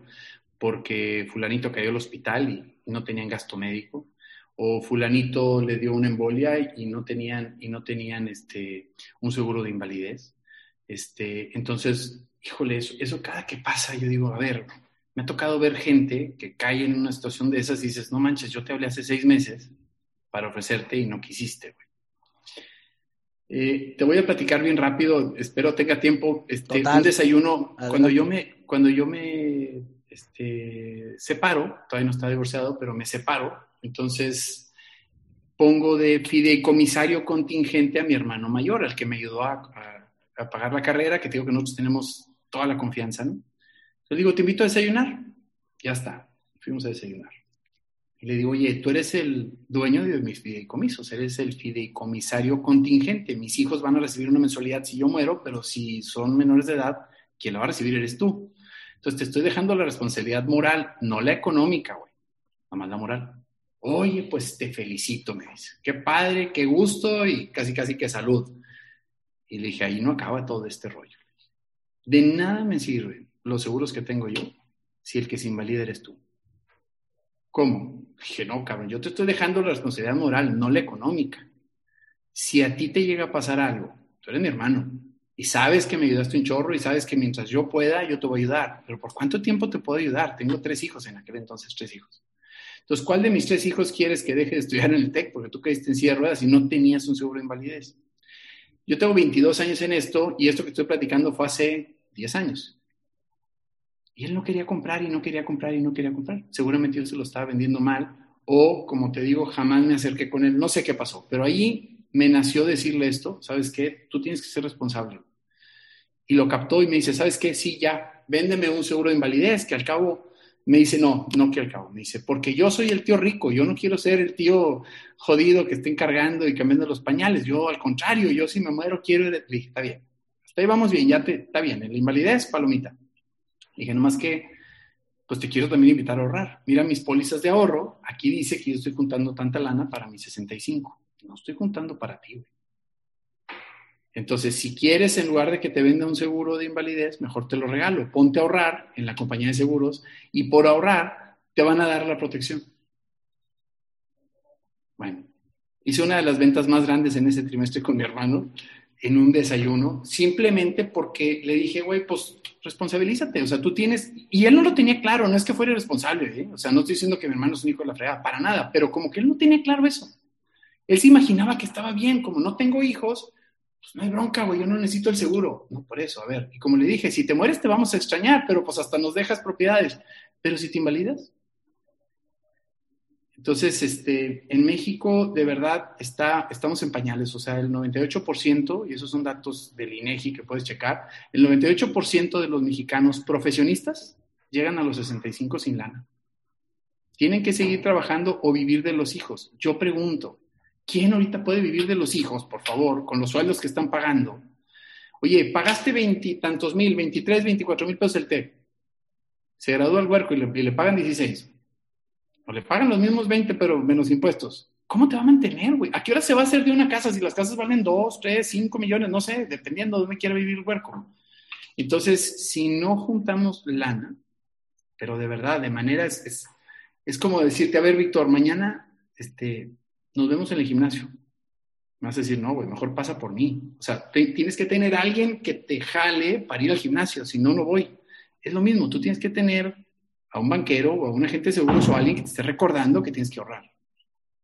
porque fulanito cayó al hospital y no tenían gasto médico o fulanito le dio una embolia y no tenían y no tenían este un seguro de invalidez. Este, entonces, híjole, eso, eso cada que pasa yo digo, a ver, me ha tocado ver gente que cae en una situación de esas y dices, no manches, yo te hablé hace seis meses para ofrecerte y no quisiste, güey. Eh, te voy a platicar bien rápido, espero tenga tiempo. Este, un desayuno, cuando yo me, cuando yo me este, separo, todavía no está divorciado, pero me separo, entonces pongo de fideicomisario contingente a mi hermano mayor, al que me ayudó a, a, pagar la carrera, que digo que nosotros tenemos toda la confianza, ¿no? Le digo, te invito a desayunar. Ya está, fuimos a desayunar. Y le digo, oye, tú eres el dueño de mis fideicomisos, eres el fideicomisario contingente. Mis hijos van a recibir una mensualidad si yo muero, pero si son menores de edad, quien la va a recibir eres tú. Entonces te estoy dejando la responsabilidad moral, no la económica, güey, nada más la moral. Oye, pues te felicito, me dice. Qué padre, qué gusto y casi, casi que salud. Y le dije, ahí no acaba todo este rollo. De nada me sirven los seguros que tengo yo si el que se invalida eres tú. ¿Cómo? Dije, no, cabrón, yo te estoy dejando la responsabilidad moral, no la económica. Si a ti te llega a pasar algo, tú eres mi hermano, y sabes que me ayudaste un chorro y sabes que mientras yo pueda, yo te voy a ayudar. Pero ¿por cuánto tiempo te puedo ayudar? Tengo tres hijos en aquel entonces, tres hijos. Entonces, ¿cuál de mis tres hijos quieres que deje de estudiar en el TEC? Porque tú caíste en silla de ruedas y no tenías un seguro de invalidez. Yo tengo 22 años en esto y esto que estoy platicando fue hace 10 años. Y él no quería comprar y no quería comprar y no quería comprar. Seguramente yo se lo estaba vendiendo mal o, como te digo, jamás me acerqué con él. No sé qué pasó, pero ahí me nació decirle esto, ¿sabes qué? Tú tienes que ser responsable. Y lo captó y me dice, ¿sabes qué? Sí, ya, véndeme un seguro de invalidez, que al cabo Me dice, no, no quiero el cabo. Me dice, porque yo soy el tío rico, yo no quiero ser el tío jodido que esté encargando y cambiando los pañales. Yo, al contrario, yo si me muero quiero... Le dije, está bien, hasta ahí vamos bien, ya te, está bien. En la invalidez, palomita. Le dije, nomás que, pues te quiero también invitar a ahorrar. Mira mis pólizas de ahorro, aquí dice que yo estoy juntando tanta lana para mis 65. No estoy juntando para ti, güey. Entonces, si quieres, en lugar de que te venda un seguro de invalidez, mejor te lo regalo. Ponte a ahorrar en la compañía de seguros y por ahorrar te van a dar la protección. Bueno, hice una de las ventas más grandes en ese trimestre con mi hermano en un desayuno, simplemente porque le dije, güey, pues responsabilízate, o sea, tú tienes, y él no lo tenía claro, no es que fuera irresponsable, ¿eh? o sea, no estoy diciendo que mi hermano es un hijo de la fregada, para nada, pero como que él no tenía claro eso. Él se imaginaba que estaba bien, como no tengo hijos, pues no hay bronca, güey, yo no necesito el seguro. No, por eso, a ver, y como le dije, si te mueres te vamos a extrañar, pero pues hasta nos dejas propiedades. Pero si te invalidas. Entonces, este, en México, de verdad, está, estamos en pañales, o sea, el 98%, y esos son datos del INEGI que puedes checar, el 98% de los mexicanos profesionistas llegan a los 65 sin lana. Tienen que seguir trabajando o vivir de los hijos. Yo pregunto, ¿Quién ahorita puede vivir de los hijos, por favor, con los sueldos que están pagando? Oye, pagaste veintitantos mil, veintitrés, veinticuatro mil pesos el TEC. Se gradúa el huerco y le, pagan 16. O le pagan los mismos 20, pero menos impuestos. ¿Cómo te va a mantener, güey? ¿A qué hora se va a hacer de una casa si las casas valen 2, 3, 5 millones? No sé, dependiendo de dónde quiera vivir el huerco. Entonces, si no juntamos lana, pero de verdad, de manera es, es como decirte, a ver, Víctor, mañana este, nos vemos en el gimnasio. Me vas a decir, no, güey, mejor pasa por mí. O sea, tienes que tener a alguien que te jale para ir al gimnasio, si no, no voy. Es lo mismo, tú tienes que tener a un banquero o a un agente de seguros o a alguien que te esté recordando que tienes que ahorrar.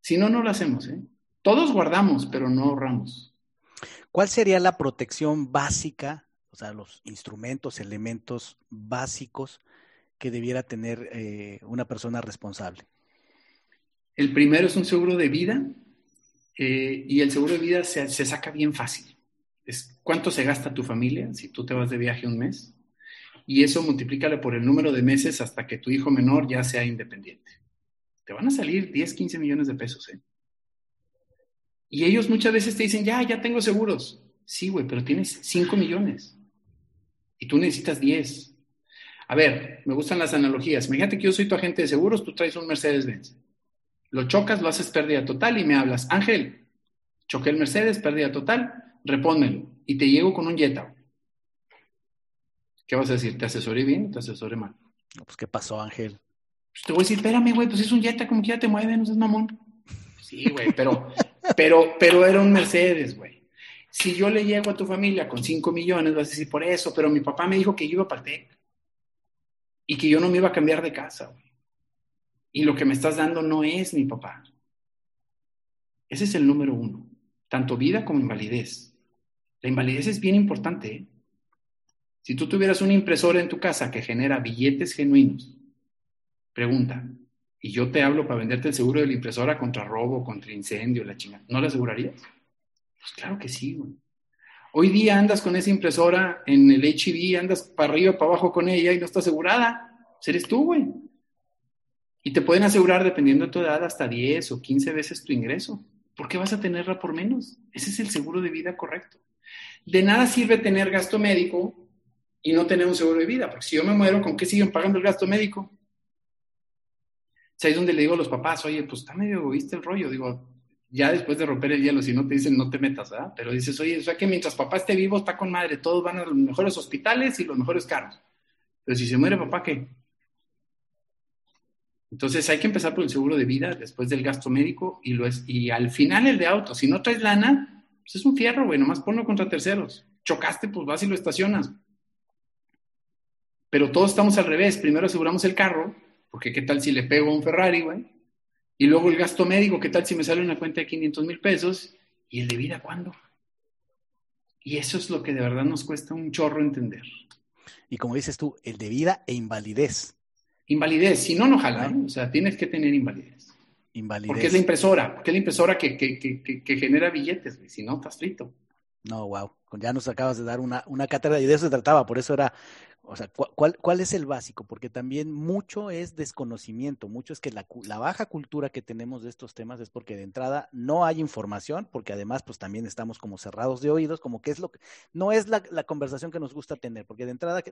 Si no, no lo hacemos. ¿eh? Todos guardamos, pero no ahorramos. ¿Cuál sería la protección básica, o sea, los instrumentos, elementos básicos que debiera tener eh, una persona responsable? El primero es un seguro de vida eh, y el seguro de vida se, saca bien fácil. Es cuánto se gasta tu familia si tú te vas de viaje un mes y eso multiplícale por el número de meses hasta que tu hijo menor ya sea independiente. Te van a salir 10, 15 millones de pesos. ¿eh? Y ellos muchas veces te dicen, ya, ya tengo seguros. Sí, güey, pero tienes 5 millones y tú necesitas 10. A ver, me gustan las analogías. Imagínate que yo soy tu agente de seguros, tú traes un Mercedes-Benz. Lo chocas, lo haces pérdida total y me hablas, Ángel, choqué el Mercedes, pérdida total, repónmelo. Y te llego con un Jetta. ¿Qué vas a decir? ¿Te asesoré bien o te asesoré mal? pues, ¿qué pasó, Ángel? Pues te voy a decir, espérame, güey, pues es un Jetta, como que ya te mueve, no seas mamón. Sí, güey, pero, pero, pero era un Mercedes, güey. Si yo le llego a tu familia con 5 millones, vas a decir, por eso, pero mi papá me dijo que yo iba a partir y que yo no me iba a cambiar de casa, güey y lo que me estás dando no es mi papá. Ese es el número uno, tanto vida como invalidez. La invalidez es bien importante. ¿eh? Si tú tuvieras una impresora en tu casa que genera billetes genuinos, pregunta, y yo te hablo para venderte el seguro de la impresora contra robo, contra incendio, la chingada, ¿no la asegurarías? Pues claro que sí, güey. Hoy día andas con esa impresora en el HIV, andas para arriba, para abajo con ella y no está asegurada. Pues eres tú, güey. Y te pueden asegurar, dependiendo de tu edad, hasta 10 o 15 veces tu ingreso. ¿Por qué vas a tenerla por menos? Ese es el seguro de vida correcto. De nada sirve tener gasto médico y no tener un seguro de vida, porque si yo me muero, ¿con qué siguen pagando el gasto médico? O sea, es donde le digo a los papás, oye, pues está medio egoísta el rollo. Digo, ya después de romper el hielo, si no te dicen no te metas, ¿verdad? Pero dices, oye, o sea que mientras papá esté vivo, está con madre, todos van a los mejores hospitales y los mejores carros. Pero si se muere papá, ¿qué? Entonces hay que empezar por el seguro de vida, después del gasto médico y, lo es, y al final el de auto. Si no traes lana, pues es un fierro, güey, nomás ponlo contra terceros. Chocaste, pues vas y lo estacionas. Pero todos estamos al revés. Primero aseguramos el carro, porque qué tal si le pego a un Ferrari, güey. Y luego el gasto médico, qué tal si me sale una cuenta de 500 mil pesos. ¿Y el de vida cuándo? Y eso es lo que de verdad nos cuesta un chorro entender. Y como dices tú, el de vida e invalidez. Invalidez, si no, no jala, ¿eh? O sea, tienes que tener invalidez. Invalidez. Porque es la impresora, porque es la impresora que, que, que, que genera billetes, güey. Si no, estás frito. No, wow. Ya nos acabas de dar una, una cátedra y de eso se trataba, por eso era O sea, ¿cuál, ¿cuál es el básico? Porque también mucho es desconocimiento, mucho es que la, la, baja cultura que tenemos de estos temas es porque de entrada no hay información, porque además pues también estamos como cerrados de oídos, como que es lo que, no es la, la conversación que nos gusta tener, porque de entrada,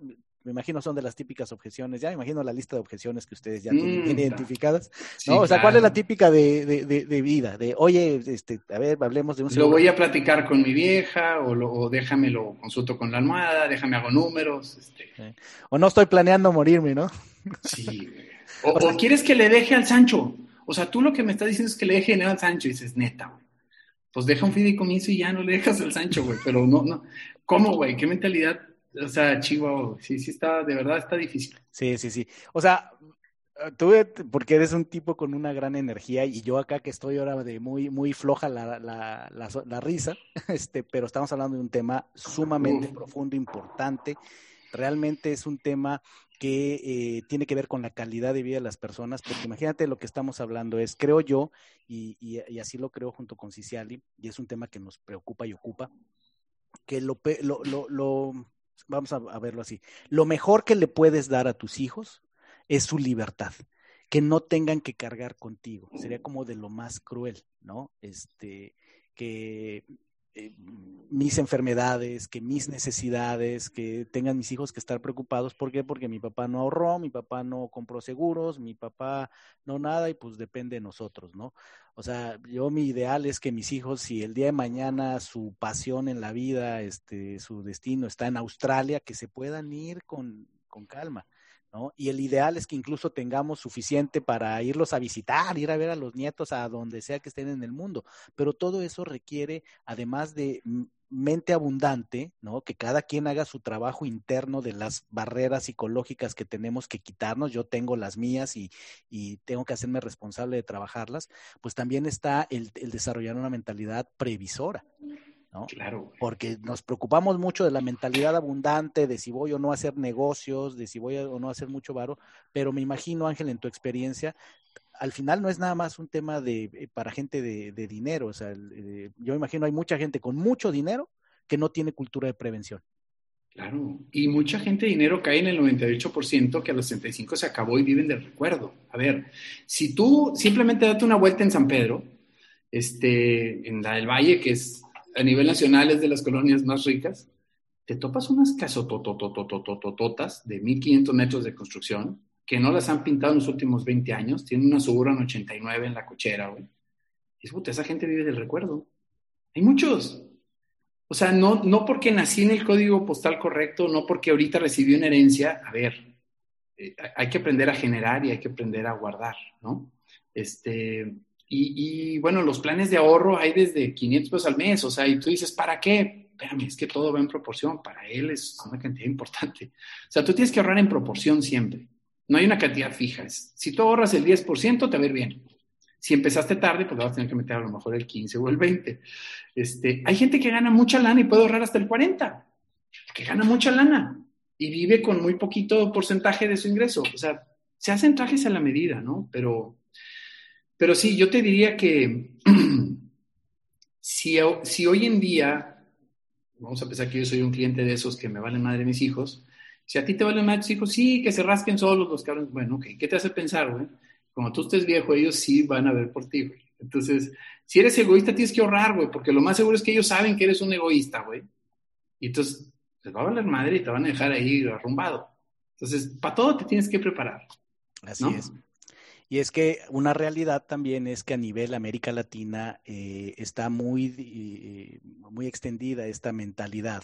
me imagino son de las típicas objeciones, ya me imagino la lista de objeciones que ustedes ya mm, tienen identificadas, sí, ¿no? O sea, ¿cuál es la típica de, de, de, de, vida? De, oye, este, a ver, hablemos de un... Lo voy a platicar con mi vieja, o, lo, o déjame lo consulto con la almohada, déjame hago números, este o no estoy planeando morirme, ¿no? Sí, [LAUGHS] o, o, quieres que le deje al Sancho. O sea, tú lo que me estás diciendo es que le deje dinero al Sancho y dices, neta, güey. Pues deja un fideicomiso y ya no le dejas al Sancho, güey. Pero no, no. ¿Cómo, güey? ¿Qué mentalidad? O sea, chivo, sí, sí está, de verdad está difícil. Sí, sí, sí. O sea, tú, porque eres un tipo con una gran energía y yo acá que estoy ahora de muy, muy floja la, la, la, la risa, [LAUGHS] este, pero estamos hablando de un tema sumamente Uf. profundo, importante realmente es un tema que eh, tiene que ver con la calidad de vida de las personas, porque imagínate lo que estamos hablando es, creo yo, y, y, así lo creo junto con Ciciali, y es un tema que nos preocupa y ocupa, que lo, lo, lo, lo vamos a, a verlo así, lo mejor que le puedes dar a tus hijos es su libertad que no tengan que cargar contigo. Sería como de lo más cruel, ¿no? Este, que eh, mis enfermedades, que mis necesidades, que tengan mis hijos que estar preocupados. ¿Por qué? Porque mi papá no ahorró, mi papá no compró seguros, mi papá no nada y pues depende de nosotros, ¿no? O sea, yo mi ideal es que mis hijos, si el día de mañana su pasión en la vida, este, su destino está en Australia, que se puedan ir con, con calma. ¿No? Y el ideal es que incluso tengamos suficiente para irlos a visitar, ir a ver a los nietos a donde sea que estén en el mundo. Pero todo eso requiere, además de mente abundante, ¿no? Que cada quien haga su trabajo interno de las barreras psicológicas que tenemos que quitarnos. Yo tengo las mías y, tengo que hacerme responsable de trabajarlas. Pues también está el, el desarrollar una mentalidad previsora. ¿No? Claro. Porque nos preocupamos mucho de la mentalidad abundante, de si voy o no a hacer negocios, de si voy o no a hacer mucho varo, pero me imagino, Ángel, en tu experiencia, al final no es nada más un tema de eh, para gente de, de dinero, o sea, eh, yo me imagino hay mucha gente con mucho dinero que no tiene cultura de prevención. Claro, y mucha gente de dinero cae en el 98% que a los 65 se acabó y viven del recuerdo. A ver, si tú simplemente date una vuelta en San Pedro, este, en la del Valle, que es a nivel nacional es de las colonias más ricas, te topas unas casototototototototas de 1500 metros de construcción que no las han pintado en los últimos 20 años, tienen una Suburban 89 en la cochera, güey. Y puta, esa gente vive del recuerdo. Hay muchos. O sea, no, no porque nací en el código postal correcto, no porque ahorita recibí una herencia, a ver, eh, hay que aprender a generar y hay que aprender a guardar, ¿no? Este, y, y, bueno, los planes de ahorro hay desde 500 pesos al mes, o sea, y tú dices, ¿para qué? Es que todo va en proporción, para él es una cantidad importante. O sea, tú tienes que ahorrar en proporción siempre. No hay una cantidad fija. Si tú ahorras el 10%, te va a ir bien. Si empezaste tarde, pues vas a tener que meter a lo mejor el 15 o el 20. Este, hay gente que gana mucha lana y puede ahorrar hasta el 40, que gana mucha lana y vive con muy poquito porcentaje de su ingreso. O sea, se hacen trajes a la medida, ¿no? Pero pero sí, yo te diría que [CLEARS THROAT] si, si, hoy en día, vamos a pensar que yo soy un cliente de esos que me valen madre mis hijos, si a ti te valen madre tus hijos, sí, que se rasquen solos los cabrones. Bueno, ok, ¿qué te hace pensar, güey? Como tú estés viejo, ellos sí van a ver por ti, güey. Entonces, si eres egoísta, tienes que ahorrar, güey, porque lo más seguro es que ellos saben que eres un egoísta, güey. Y entonces, les va a valer madre y te van a dejar ahí arrumbado. Entonces, para todo te tienes que preparar. Así ¿no? es. Y es que una realidad también es que a nivel América Latina eh, está muy, eh, muy extendida esta mentalidad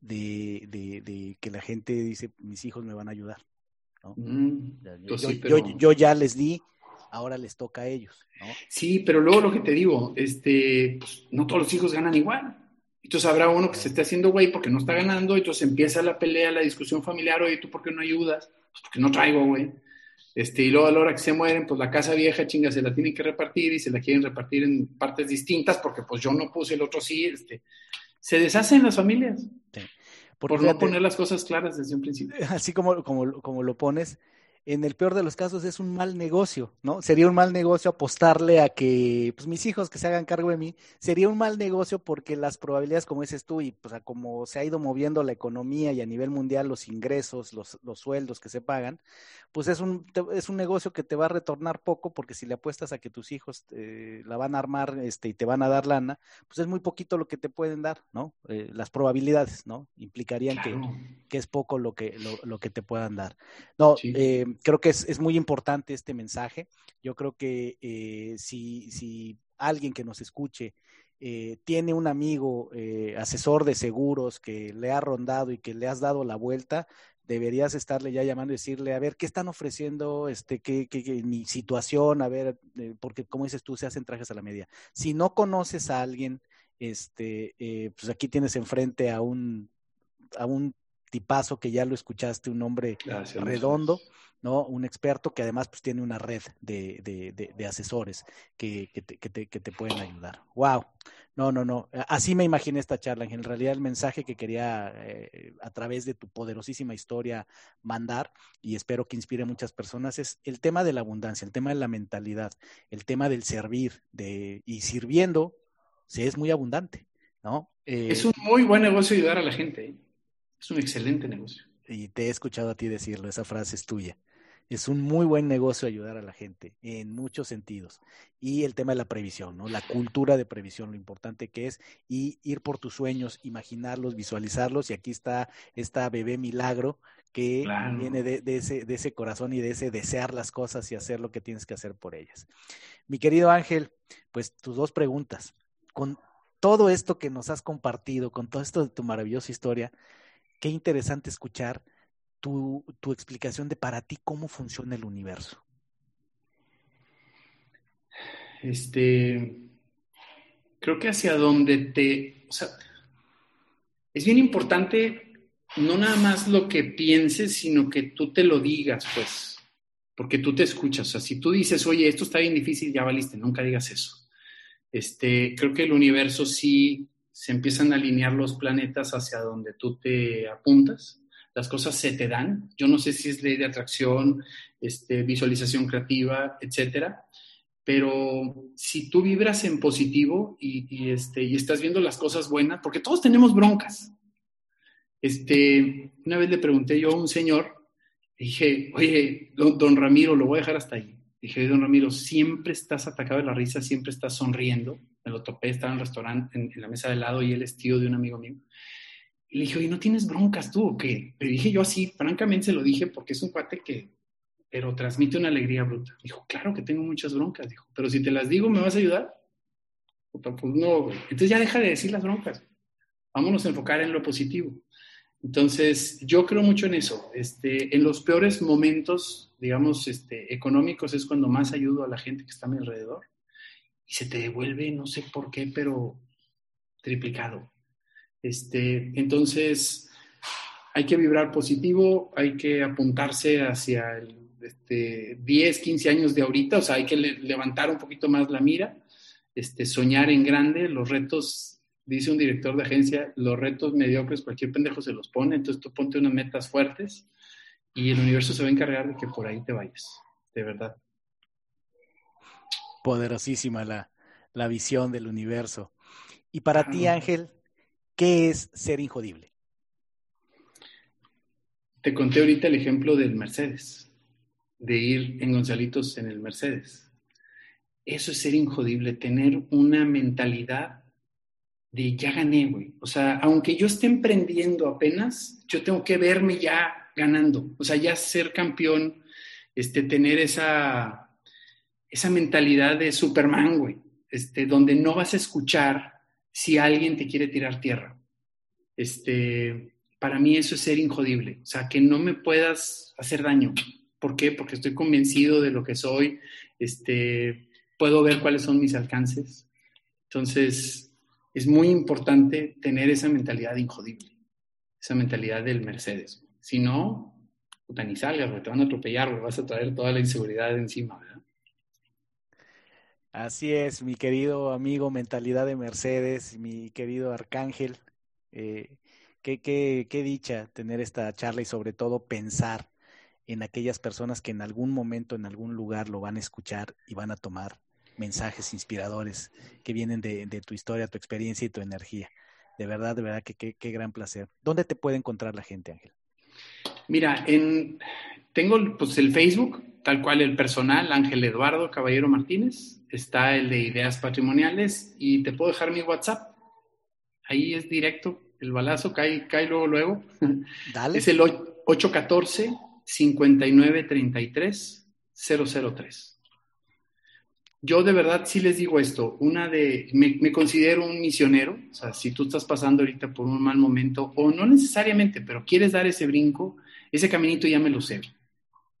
de, de, de, que la gente dice, mis hijos me van a ayudar. ¿no? Mm, yo, yo, sí, pero... yo, yo, ya les di, ahora les toca a ellos. ¿no? Sí, pero luego lo que te digo, este, pues, no todos los hijos ganan igual. Entonces habrá uno que se esté haciendo güey porque no está ganando, entonces empieza la pelea, la discusión familiar, oye, ¿tú por qué no ayudas? Pues porque no traigo, güey. Este, y luego a la hora que se mueren, pues la casa vieja, chinga, se la tienen que repartir y se la quieren repartir en partes distintas porque pues yo no puse, el otro sí, este, se deshacen las familias. Sí. Por fíjate, no poner las cosas claras desde un principio. [LAUGHS] Así como, como, como lo pones, en el peor de los casos es un mal negocio, ¿no? Sería un mal negocio apostarle a que, pues mis hijos que se hagan cargo de mí, sería un mal negocio porque las probabilidades, como dices tú, y pues a como se ha ido moviendo la economía y a nivel mundial los ingresos, los, los sueldos que se pagan, pues es un, es un negocio que te va a retornar poco porque si le apuestas a que tus hijos eh, la van a armar este, y te van a dar lana, pues es muy poquito lo que te pueden dar, ¿no? Eh, las probabilidades, ¿no? Implicarían que, que, es poco lo que, lo, lo que te puedan dar. No, eh, creo que es, es, muy importante este mensaje. Yo creo que eh, si, si alguien que nos escuche eh, tiene un amigo eh, asesor de seguros que le ha rondado y que le has dado la vuelta, deberías estarle ya llamando y decirle, a ver, ¿qué están ofreciendo? Este, qué, qué, qué mi situación, a ver, eh, porque como dices tú, se hacen trajes a la media. Si no conoces a alguien, este, eh, pues aquí tienes enfrente a un, a un tipazo que ya lo escuchaste, un hombre Gracias, redondo. ¿No? Un experto que además pues tiene una red de, de, de, de asesores que, que, te, que, te, que, te, pueden ayudar. ¡Wow! No, no, no. Así me imaginé esta charla. En realidad el mensaje que quería eh, a través de tu poderosísima historia mandar y espero que inspire a muchas personas es el tema de la abundancia, el tema de la mentalidad, el tema del servir de, y sirviendo se es muy abundante, ¿no? Eh, es un muy buen negocio ayudar a la gente. ¿eh? Es un excelente negocio. Y te he escuchado a ti decirlo, esa frase es tuya. Es un muy buen negocio ayudar a la gente en muchos sentidos. Y el tema de la previsión, ¿no? La cultura de previsión, lo importante que es, y ir por tus sueños, imaginarlos, visualizarlos. Y aquí está esta bebé milagro que claro. viene de, de, ese, de ese corazón y de ese desear las cosas y hacer lo que tienes que hacer por ellas. Mi querido Ángel, pues tus dos preguntas. Con todo esto que nos has compartido, con todo esto de tu maravillosa historia, qué interesante escuchar tu, tu explicación de para ti cómo funciona el universo. Este, creo que hacia donde te, o sea, es bien importante no nada más lo que pienses, sino que tú te lo digas, pues, porque tú te escuchas. O sea, si tú dices, oye, esto está bien difícil, ya valiste, nunca digas eso. Este, creo que el universo sí se empiezan a alinear los planetas hacia donde tú te apuntas las cosas se te dan. Yo no sé si es ley de atracción, este, visualización creativa, etcétera, pero si tú vibras en positivo y, este, y estás viendo las cosas buenas, porque todos tenemos broncas. Este, una vez le pregunté yo a un señor, dije, oye, don, don Ramiro, lo voy a dejar hasta ahí. Dije, don Ramiro, siempre estás atacado de la risa, siempre estás sonriendo. Me lo topé, estaba en el restaurante, en, la mesa de lado, y él es tío de un amigo mío. Y le dije, oye, ¿no tienes broncas tú o qué? Le dije yo así, francamente se lo dije porque es un cuate que, pero transmite una alegría bruta. Dijo, claro que tengo muchas broncas, dijo, pero si te las digo, ¿me vas a ayudar? Pues no, güey. Entonces ya deja de decir las broncas. Vámonos a enfocar en lo positivo. Entonces, yo creo mucho en eso. Este, en los peores momentos, digamos, este, económicos es cuando más ayudo a la gente que está a mi alrededor. Y se te devuelve, no sé por qué, pero triplicado. Este, entonces, hay que vibrar positivo, hay que apuntarse hacia el, este, 10, 15 años de ahorita, o sea, hay que le, levantar un poquito más la mira, este, soñar en grande, los retos, dice un director de agencia, los retos mediocres cualquier pendejo se los pone, entonces tú ponte unas metas fuertes y el universo se va a encargar de que por ahí te vayas, de verdad. Poderosísima la, la visión del universo. Y para ah, ti, Ángel, ¿Qué es ser injodible? Te conté ahorita el ejemplo del Mercedes, de ir en Gonzalitos en el Mercedes. Eso es ser injodible, tener una mentalidad de ya gané, güey. O sea, aunque yo esté emprendiendo apenas, yo tengo que verme ya ganando. O sea, ya ser campeón, este, tener esa, esa mentalidad de Superman, güey. Este, donde no vas a escuchar si alguien te quiere tirar tierra. Este, para mí eso es ser injodible, o sea, que no me puedas hacer daño. ¿Por qué? Porque estoy convencido de lo que soy, este, puedo ver cuáles son mis alcances. Entonces, es muy importante tener esa mentalidad injodible, esa mentalidad del Mercedes. Si no, puta, ni salgas, te van a atropellar, vas a traer toda la inseguridad encima. Así es, mi querido amigo, mentalidad de Mercedes, mi querido Arcángel. Eh, qué, qué, qué, dicha tener esta charla y sobre todo pensar en aquellas personas que en algún momento, en algún lugar lo van a escuchar y van a tomar mensajes inspiradores que vienen de, tu historia, tu experiencia y tu energía. De verdad, de verdad, que qué gran placer. ¿Dónde te puede encontrar la gente, Ángel? Mira, en, tengo pues, el Facebook, tal cual el personal, Ángel Eduardo Caballero Martínez, está el de ideas patrimoniales y te puedo dejar mi WhatsApp. Ahí es directo, el balazo cae, cae luego, luego. [LAUGHS] Dale. Es el 814 5933 003. Yo de verdad sí les digo esto, una de, me, me, considero un misionero, o sea, si tú estás pasando ahorita por un mal momento, o no necesariamente, pero quieres dar ese brinco, ese caminito ya me lo sé.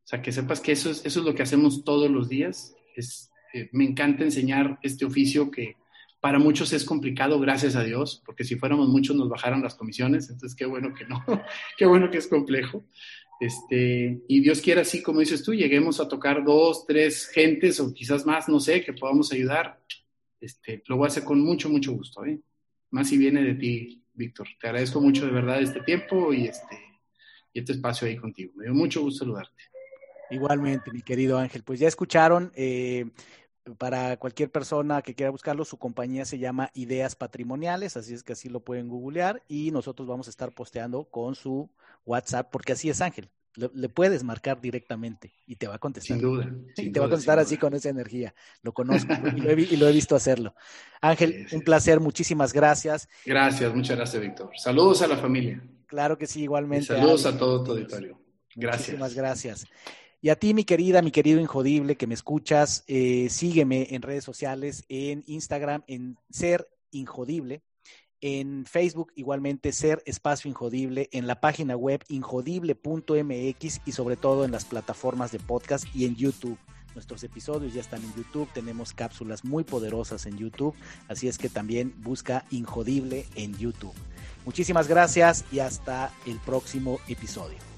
O sea, que sepas que eso es, eso es lo que hacemos todos los días. Eh, me encanta enseñar este oficio que para muchos es complicado, gracias a Dios, porque si fuéramos muchos nos bajaran las comisiones, entonces qué bueno que no, [LAUGHS] qué bueno que es complejo. Este, y Dios quiera así, como dices tú, lleguemos a tocar dos, tres gentes o quizás más, no sé, que podamos ayudar. Este, lo voy a hacer con mucho, mucho gusto. ¿eh? Más si viene de ti, Víctor. Te agradezco mucho de verdad este tiempo y este, y este espacio ahí contigo. Me dio mucho gusto saludarte. Igualmente, mi querido Ángel. Pues ya escucharon, eh, para cualquier persona que quiera buscarlo, su compañía se llama Ideas Patrimoniales, así es que así lo pueden googlear y nosotros vamos a estar posteando con su WhatsApp, porque así es Ángel. Le, puedes marcar directamente y te va a contestar. Sin duda. [LAUGHS] y te va a contestar así con esa energía. Lo conozco y, lo he, visto hacerlo. Ángel, un placer, muchísimas gracias. Gracias, muchas gracias, Víctor. Saludos a la familia. Claro que sí, igualmente. saludos a todo tu auditorio. Gracias. Muchísimas gracias. Y a ti, mi querida, mi querido Injodible, que me escuchas, eh, sígueme en redes sociales, en Instagram, en Ser Injodible, en Facebook igualmente Ser Espacio Injodible, en la página web injodible.mx y sobre todo en las plataformas de podcast y en YouTube. Nuestros episodios ya están en YouTube, tenemos cápsulas muy poderosas en YouTube, así es que también busca Injodible en YouTube. Muchísimas gracias y hasta el próximo episodio.